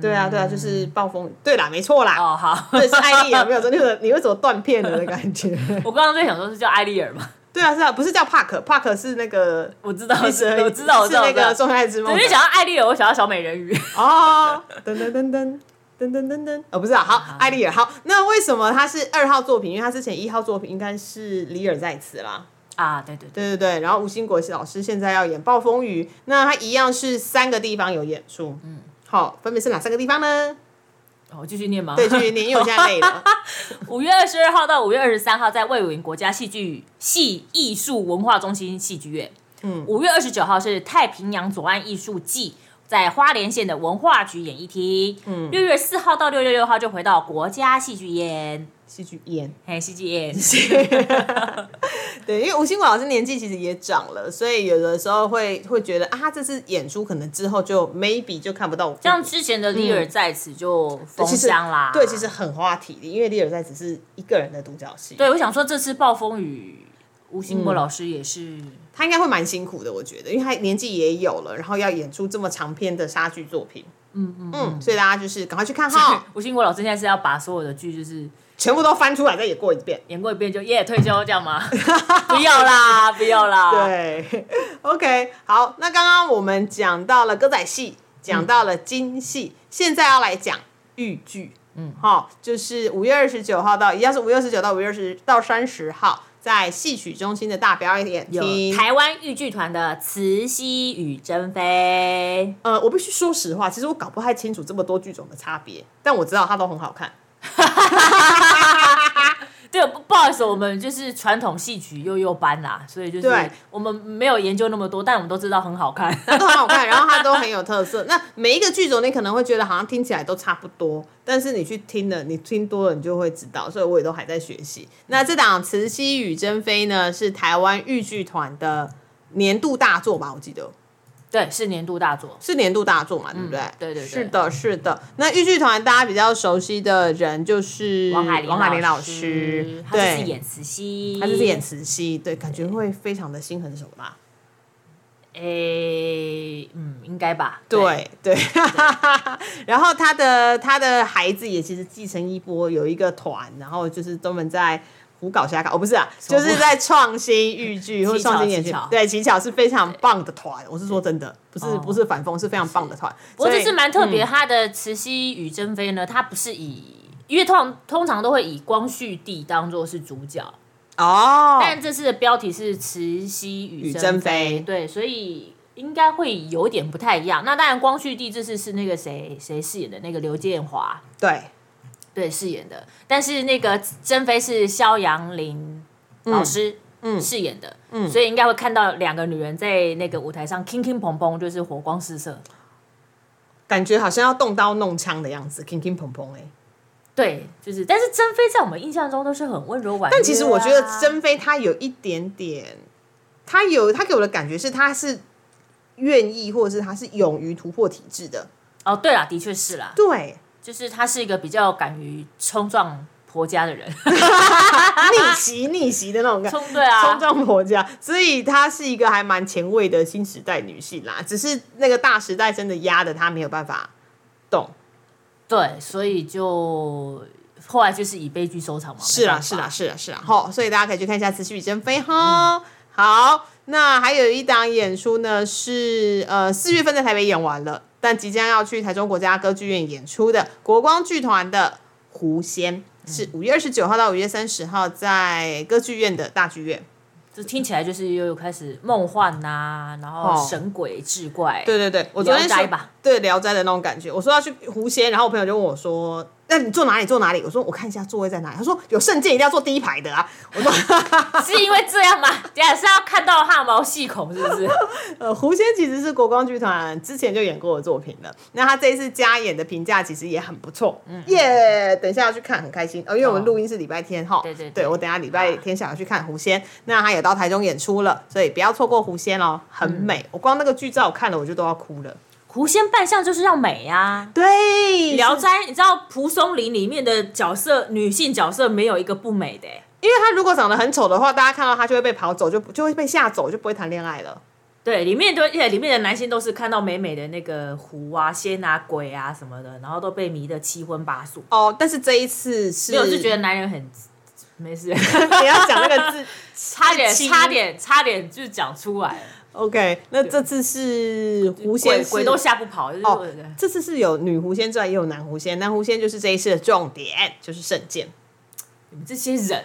对啊，对啊，就是暴风雨。对啦，没错啦，
哦好，
对，是艾丽尔，没有错。你有你为什么断片了的感觉？
我刚刚在想说是叫艾丽尔嘛，
对啊，是啊，不是叫帕克，帕克是那个
我知道，
第十二
我知道，我知道，
是那个《
我知道
仲夏之梦
对，因》为想到艾丽尔，我想到小美人鱼。
哦，噔噔噔噔。噔噔噔噔，哦，不是啊，好，艾丽尔，好，那为什么他是二号作品？因为他之前一号作品应该是里尔在此啦，
啊，对对对，
对对对，然后吴兴国老师现在要演暴风雨，那他一样是三个地方有演出，嗯，好，分别是哪三个地方呢？
我继续念吗？
对，继续念，因为我现在累了。
五月二十二号到五月二十三号，在魏武营国家戏剧系艺术文化中心戏剧院。嗯，五月二十九号是太平洋左岸艺术季，在花莲县的文化局演艺厅。嗯，六月四号到六月六号就回到国家戏剧院，
戏剧演，
嘿，戏剧演。
对，因为吴兴国老师年纪其实也长了，所以有的时候会会觉得啊，这次演出可能之后就 maybe 就看不到我。
像之前的利尔在此就封箱啦。
对，其实很花体力，因为利尔在此是一个人的独角戏，
对，我想说这次暴风雨，吴兴国老师也是。
他应该会蛮辛苦的，我觉得，因为他年纪也有了，然后要演出这么长篇的莎剧作品，嗯嗯嗯，所以大家就是赶快去看哈，
吴兴国老师现在是要把所有的剧就是
全部都翻出来再演过一遍。
演过一遍就耶退休这样吗？不要啦，不要啦。
对，OK，好，那刚刚我们讲到了歌仔戏，讲到了京戏，现在要来讲豫剧。嗯，好，就是五月二十九号到，一样是五月二十九到五月二十到三十号，在戏曲中心的大表演
有
厅。
台湾豫剧团的《慈禧与珍妃
呃，我必须说实话，其实我搞不太清楚这么多剧种的差别，但我知道它都很好看。》。
对，不不好意思，我们就是传统戏曲幼幼班啦，所以就是我们没有研究那么多，但我们都知道很好看。
都很好看，然后它都很有特色。那每一个剧种你可能会觉得好像听起来都差不多，但是你去听了，你听多了你就会知道。所以我也都还在学习。那这档《慈禧与珍妃》呢，是台湾豫剧团的年度大作吧？我记得
对，是年度大作。
是年度大作嘛，对不对？
对对对
是的，是的。那豫剧团大家比较熟悉的人就是
王海林
王海林老
师
师，，
他就是，演慈禧，
他就是演慈禧，对，感觉会非常的心狠手辣。
诶，嗯，应该吧？
对对，然后他的他的孩子也其实继承衣钵，有一个团，然后就是专门在胡搞瞎搞，哦不是啊，就是在创新豫剧 或者创新演剧
乞巧，
对，乞巧是非常棒的团，我是说真的，不是
哦。
不是反讽，是非常棒的团。所以
不过这是蛮特别，
嗯。
他的《慈禧与珍妃》呢，它不是以，因为通常通常都会以光绪帝当做是主角，
哦，
但这次的标题是《慈禧与
与
珍
珍妃。
对，所以应该会有一点不太一样。那当然，光绪帝这次是那个谁谁饰演的那个刘建华。
对，
对饰演的，但是那个珍妃是肖杨林老师。
嗯
饰演的，嗯，所以应该会看到两个女人在那个舞台上乒乒乓乓，就是火光四射。
感觉好像要动刀弄枪的样子，乒乒乓乓哎。
对，就是，但是珍妃在我们印象中都是很温柔婉。
但其实我觉得珍妃她有一点点，她有她给我的感觉是她是愿意，或者是她是勇于突破体制的。
哦，对啦，的确是啦，
对，
就是她是一个比较敢于冲撞婆家的人，
逆袭逆袭的那种感觉。
冲对啊，
冲撞婆家，所以她是一个还蛮前卫的新时代女性啦。只是那个大时代真的压的她没有办法动。
对，所以就后来就是以悲剧收场嘛。
是啦，
没办法
是啦，，是啦，是啦。好，所以大家可以去看一下《慈禧与珍妃》哈。好，那还有一档演出呢，是呃四月份在台北演完了，但即将要去台中国家歌剧院演出的国光剧团的《狐仙》，是五月二十九号到五月三十号在歌剧院的大剧院。
就听起来就是又有开始梦幻呐、然后
哦
神鬼志怪，
对对对，我昨天说
吧，
对《聊斋》的那种感觉。我说要去狐仙，然后我朋友就问我说：“那你坐哪里？坐哪里？”我说：“我看一下座位在哪里。”他说：“有圣剑，一定要坐第一排的啊。”我说
是因为这样吗？等一下是要看到汗毛细孔是不是？：“
呃，狐仙其实是国光剧团之前就演过的作品了。那他这一次加演的评价其实也很不错，
嗯
耶、等一下要去看，很开心。哦，因为我们录音是礼拜天哈，
对对对
对我等一下礼拜天想要去看狐仙。那他也到台中演出了，所以不要错过狐仙哦，很美。
嗯
我光那个剧照我看了，我就都要哭了。
狐仙扮相就是要美啊。
对，《
聊斋》，你知道蒲松龄里面的角色，女性角色没有一个不美的、欸。
因为他如果长得很丑的话，大家看到他就会被跑走，就就会被吓走，就不会谈恋爱了。
对，里面都对里面的男性都是看到美美的那个狐啊、仙啊、鬼啊什么的，然后都被迷得七荤八素。
哦，但是这一次是，
没有，是觉得男人很 没事，
你要讲那个字，
差点差点差点就讲出来了。
OK，那这次是狐仙是
鬼鬼都吓不跑，就是、
哦，这次是有女狐仙之外，也有男狐仙。男狐仙就是这一次的重点，就是圣剑
你们这些人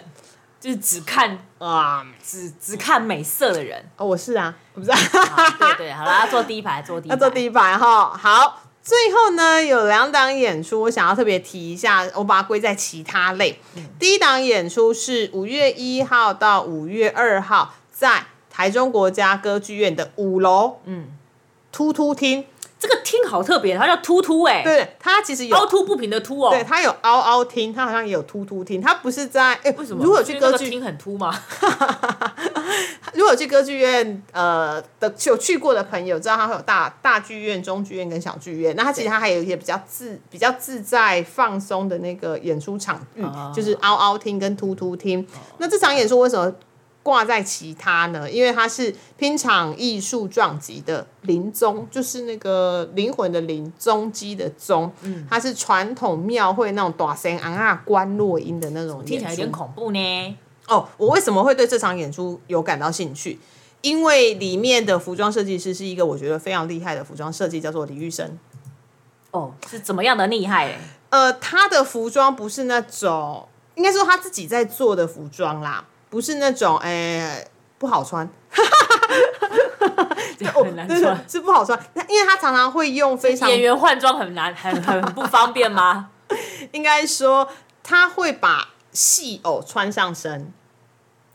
就是只看
啊。
只只看美色的人。
哦，我是啊，我不是、啊，
啊对对，好了，要坐第一排，坐第一排。
要坐第一排哈。好，最后呢有两档演出，我想要特别提一下，我把它归在其他类。第一档演出是五月一号到五月二号，在台中国家歌剧院的五楼，嗯，突突厅。
这个厅好特别，它叫突突哎，
对，它其实有
凹凸不平的凸哦。
对，它有凹凹厅，它好像也有凸凸厅，它不是在哎、
为什么？
如果去歌剧，
个厅很凸吗？
如果去歌剧院呃的有去过的朋友，知道它会有大大剧院、中剧院跟小剧院。那它其实它还有一些比较自比较自在放松的那个演出场域，
哦
就是凹凹厅跟突突厅。那这场演出为什么？挂在其他呢，因为它是拼场艺术撞击的灵宗，就是那个灵魂的灵，宗基的宗，
嗯
它是传统庙会那种大声昂啊关落音的那种演出，
听起来有点恐怖呢。
哦，我为什么会对这场演出有感到兴趣？因为里面的服装设计师是一个我觉得非常厉害的服装设计，叫做李玉生。
哦，是怎么样的厉害、欸？
呃，他的服装不是那种，应该说他自己在做的服装啦，不是那种，哎、不好穿，
很难穿。
是不好穿。那因为他常常会用非常
演员换装很难，很很很不方便吗？
应该说他会把戏偶穿上身，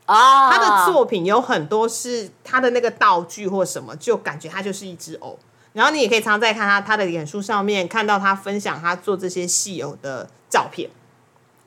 啊，
他的作品有很多是他的那个道具或什么，就感觉他就是一只偶。然后你也可以常常在看他他的脸书上面看到他分享他做这些戏偶的照片。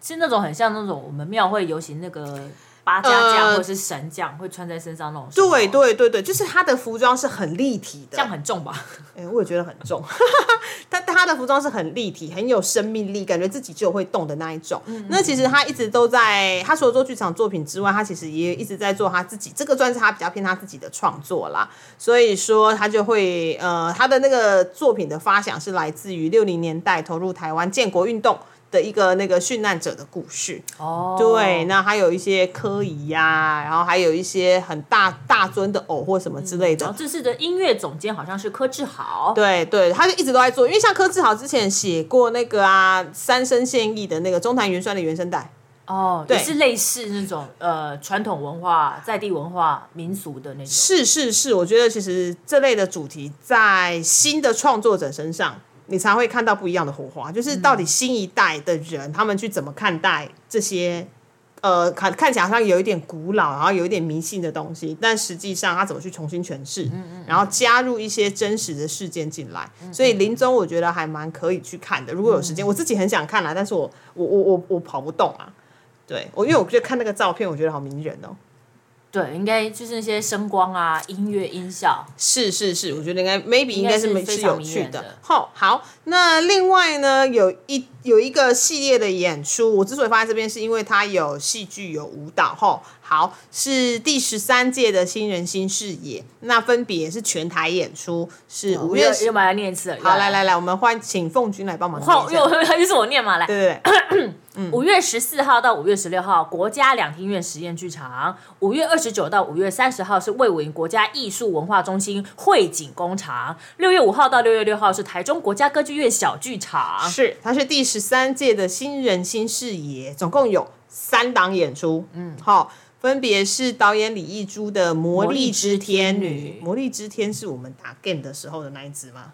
是那种很像那种我们庙会游行那个八家将
呃
或者是神将会穿在身上那种。
对，对对对，就是他的服装是很立体的，
这样很重吧？
哎、我也觉得很重，但但他的服装是很立体、很有生命力，感觉自己就会动的那一种。那其实他一直都在，他除了做剧场作品之外，他其实也一直在做他自己，这个算是他比较偏他自己的创作啦。所以说他就会，呃，他的那个作品的发想是来自于六零年代投入台湾建国运动。的一个那个殉难者的故事，
哦，
对，那还有一些科仪呀，然后还有一些很大大尊的偶或什么之类的，
然后这次的音乐总监好像是柯志豪，
对对，他就一直都在做，因为像柯志豪之前写过那个啊三生现役的那个中坛元酸的原声带，
哦，
对。
也是类似那种呃传统文化、在地文化、民俗的那种。
是是是，我觉得其实这类的主题在新的创作者身上，你才会看到不一样的火花，就是到底新一代的人、他们去怎么看待这些。呃，看看起来好像有一点古老，然后有一点迷信的东西，但实际上他怎么去重新诠释，然后加入一些真实的事件进来，所以林宗我觉得还蛮可以去看的。如果有时间，我自己很想看啦，但是我我我我我跑不动啊。对我，因为我觉得看那个照片，我觉得好迷人哦。
对，应该就是那些声光啊、音乐、音效。
是是是，我觉得应该 maybe 应该是
非常
有趣的
人的。
好，好，那另外呢，有一有一个系列的演出，我之所以放在这边，是因为它有戏剧有舞蹈。吼，好，是第十三届的新人新视野，那分别是全台演出，是五月十。
又又把它念一次了。
好，来来来，我们换请凤君来帮忙念
换
一下。
又 又是我念嘛，来。
对对对，
五月十四号到五月十六号，国家两厅院实验剧场；五月二十九到五月三十号是魏武营国家艺术文化中心汇景工厂；六月五号到六月六号是台中国家歌剧院小剧场。
是，它是第十三届的新人新视野，总共有三档演出。嗯，好，分别是导演李艺珠的《魔力之天女》，《魔力之天》是我们打 game 的时候的那一只吗？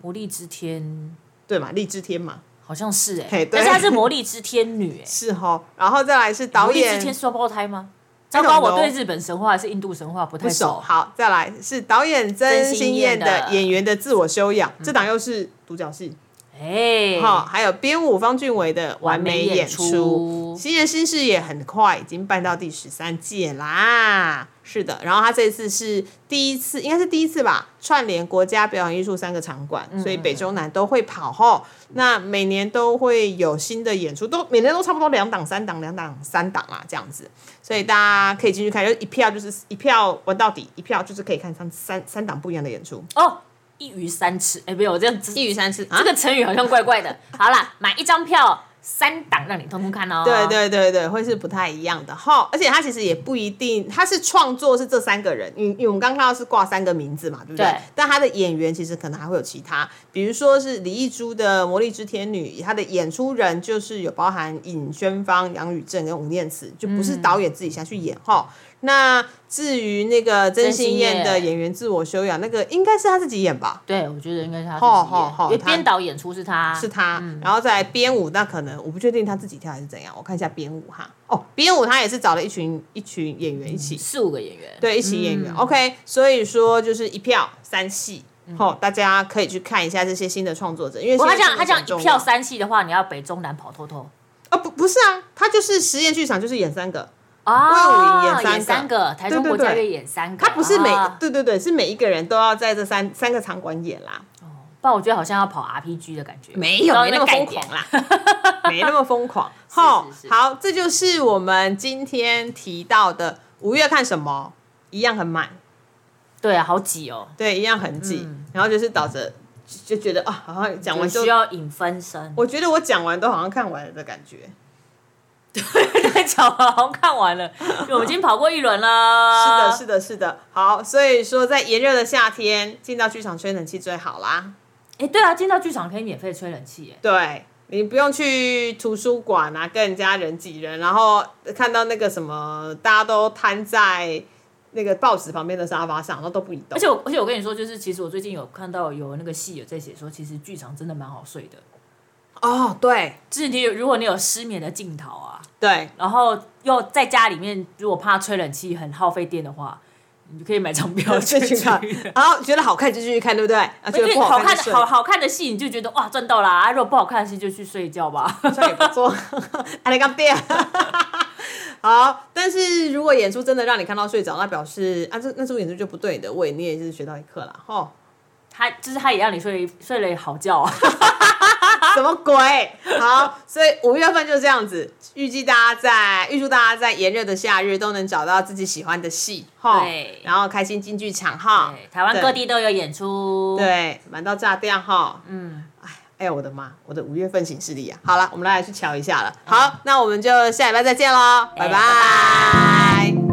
魔力之天。
对嘛，力之天嘛，
好像是哎、但是她是魔力之天女哎、
是哈。然后再来是导
魔力之
演
天双胞胎吗？糟糕，我对日本神话还是印度神话不太
熟。好，再来是导演曾
曾心
心燕
的
演员的自我修养，这档又是独角戏。
哎，
好，还有编舞方俊伟的完美演出
出，
新人新事也很快已经办到第十三届啦。是的，然后他这次是第一次，应该是第一次吧，串联国家表演艺术三个场馆，所以北中南都会跑吼。那每年都会有新的演出，都每年都差不多两档、三档、两档、三档啦，这样子。所以大家可以进去看，就一票就是一票玩到底，一票就是可以看三三三档不一样的演出，
哦，一鱼三吃，哎，没有这样子，
一鱼三吃。啊
这个成语好像怪怪的。好啦，买一张票，三档让你通通看哦。
对对对对，会是不太一样的哈。而且他其实也不一定，他是创作是这三个人，因因为我们刚刚看到是挂三个名字嘛，对不对？
对
但他的演员其实可能还会有其他，比如说是李艺珠的《魔力之天女》，他的演出人就是有包含尹宣芳、杨宇正跟吴念慈，就不是导演自己下去演哈。那至于那个曾心燕的演员自我修养，那个应该是他自己演吧？
对，我觉得应该是他自
吼
己演，
吼吼他
因为编导演出是他，
是他，然后再来编舞，那可能我不确定他自己跳还是怎样，我看一下编舞哈。哦，编舞他也是找了一群一群演员一起，
四五个演员。
对，一起演员。OK，所以说就是一票三戏，吼、大家可以去看一下这些新的创作者，因为
他这样他这样一票三戏的话，你要北中南跑透透。
哦不不是啊，他就是实验剧场就是演三个，
啊，
魏武营演三个
三个，台中国家乐演三个。
他不是每、
啊
对对对，是每一个人都要在这三三个场馆演啦，
不然我觉得好像要跑 RPG 的感觉。
没有没那么疯狂啦，没那么疯狂。吼
是是
好，这就是我们今天提到的五月看什么，一样很满，
对啊，好挤哦，
对，一样很挤，然后就是导致就就觉得啊，好像讲完
就
就
需要引分身。
我觉得我讲完都好像看完了的感觉。
太巧了，好像看完了，因为我们已经跑过一轮
是。的，是的，是的。好，所以说在炎热的夏天进到剧场吹冷气最好啦。
哎，对啊，进到剧场可以免费吹冷气耶。
对你不用去图书馆啊，跟人家人挤人，然后看到那个什么，大家都瘫在那个报纸旁边的沙发上，然后都不移动。
而且我而且我跟你说，就是其实我最近有看到有那个戏有在写说，其实剧场真的蛮好睡的。
哦，对
就是你有如果你有失眠的镜头啊，
对，
然后又在家里面，如果怕吹冷气很耗费电的话，你就可以买张票
就 去看，然后觉得好看就继续看，对不对？啊，觉得不
好看的好好看的戏，你就觉得哇赚到啦、啊！如果不好看的戏，就去睡觉吧。
这样也不错。好，但是如果演出真的让你看到睡着，那表示啊，这那这部演出就不对的，我也，你也是学到一课了，哈。
他就是他也让你睡睡了好觉啊。
什么鬼？好，所以五月份就这样子，预计大家在预祝大家在炎热的夏日都能找到自己喜欢的戏，哈，
对。
然后开心进剧场哈，
台湾各地都有演出。，
对，满到炸掉哈，
嗯，
哎呀，我的妈，我的五月份行事历啊！好了，我们来去瞧一下了。好，那我们就下礼拜再见喽，
拜拜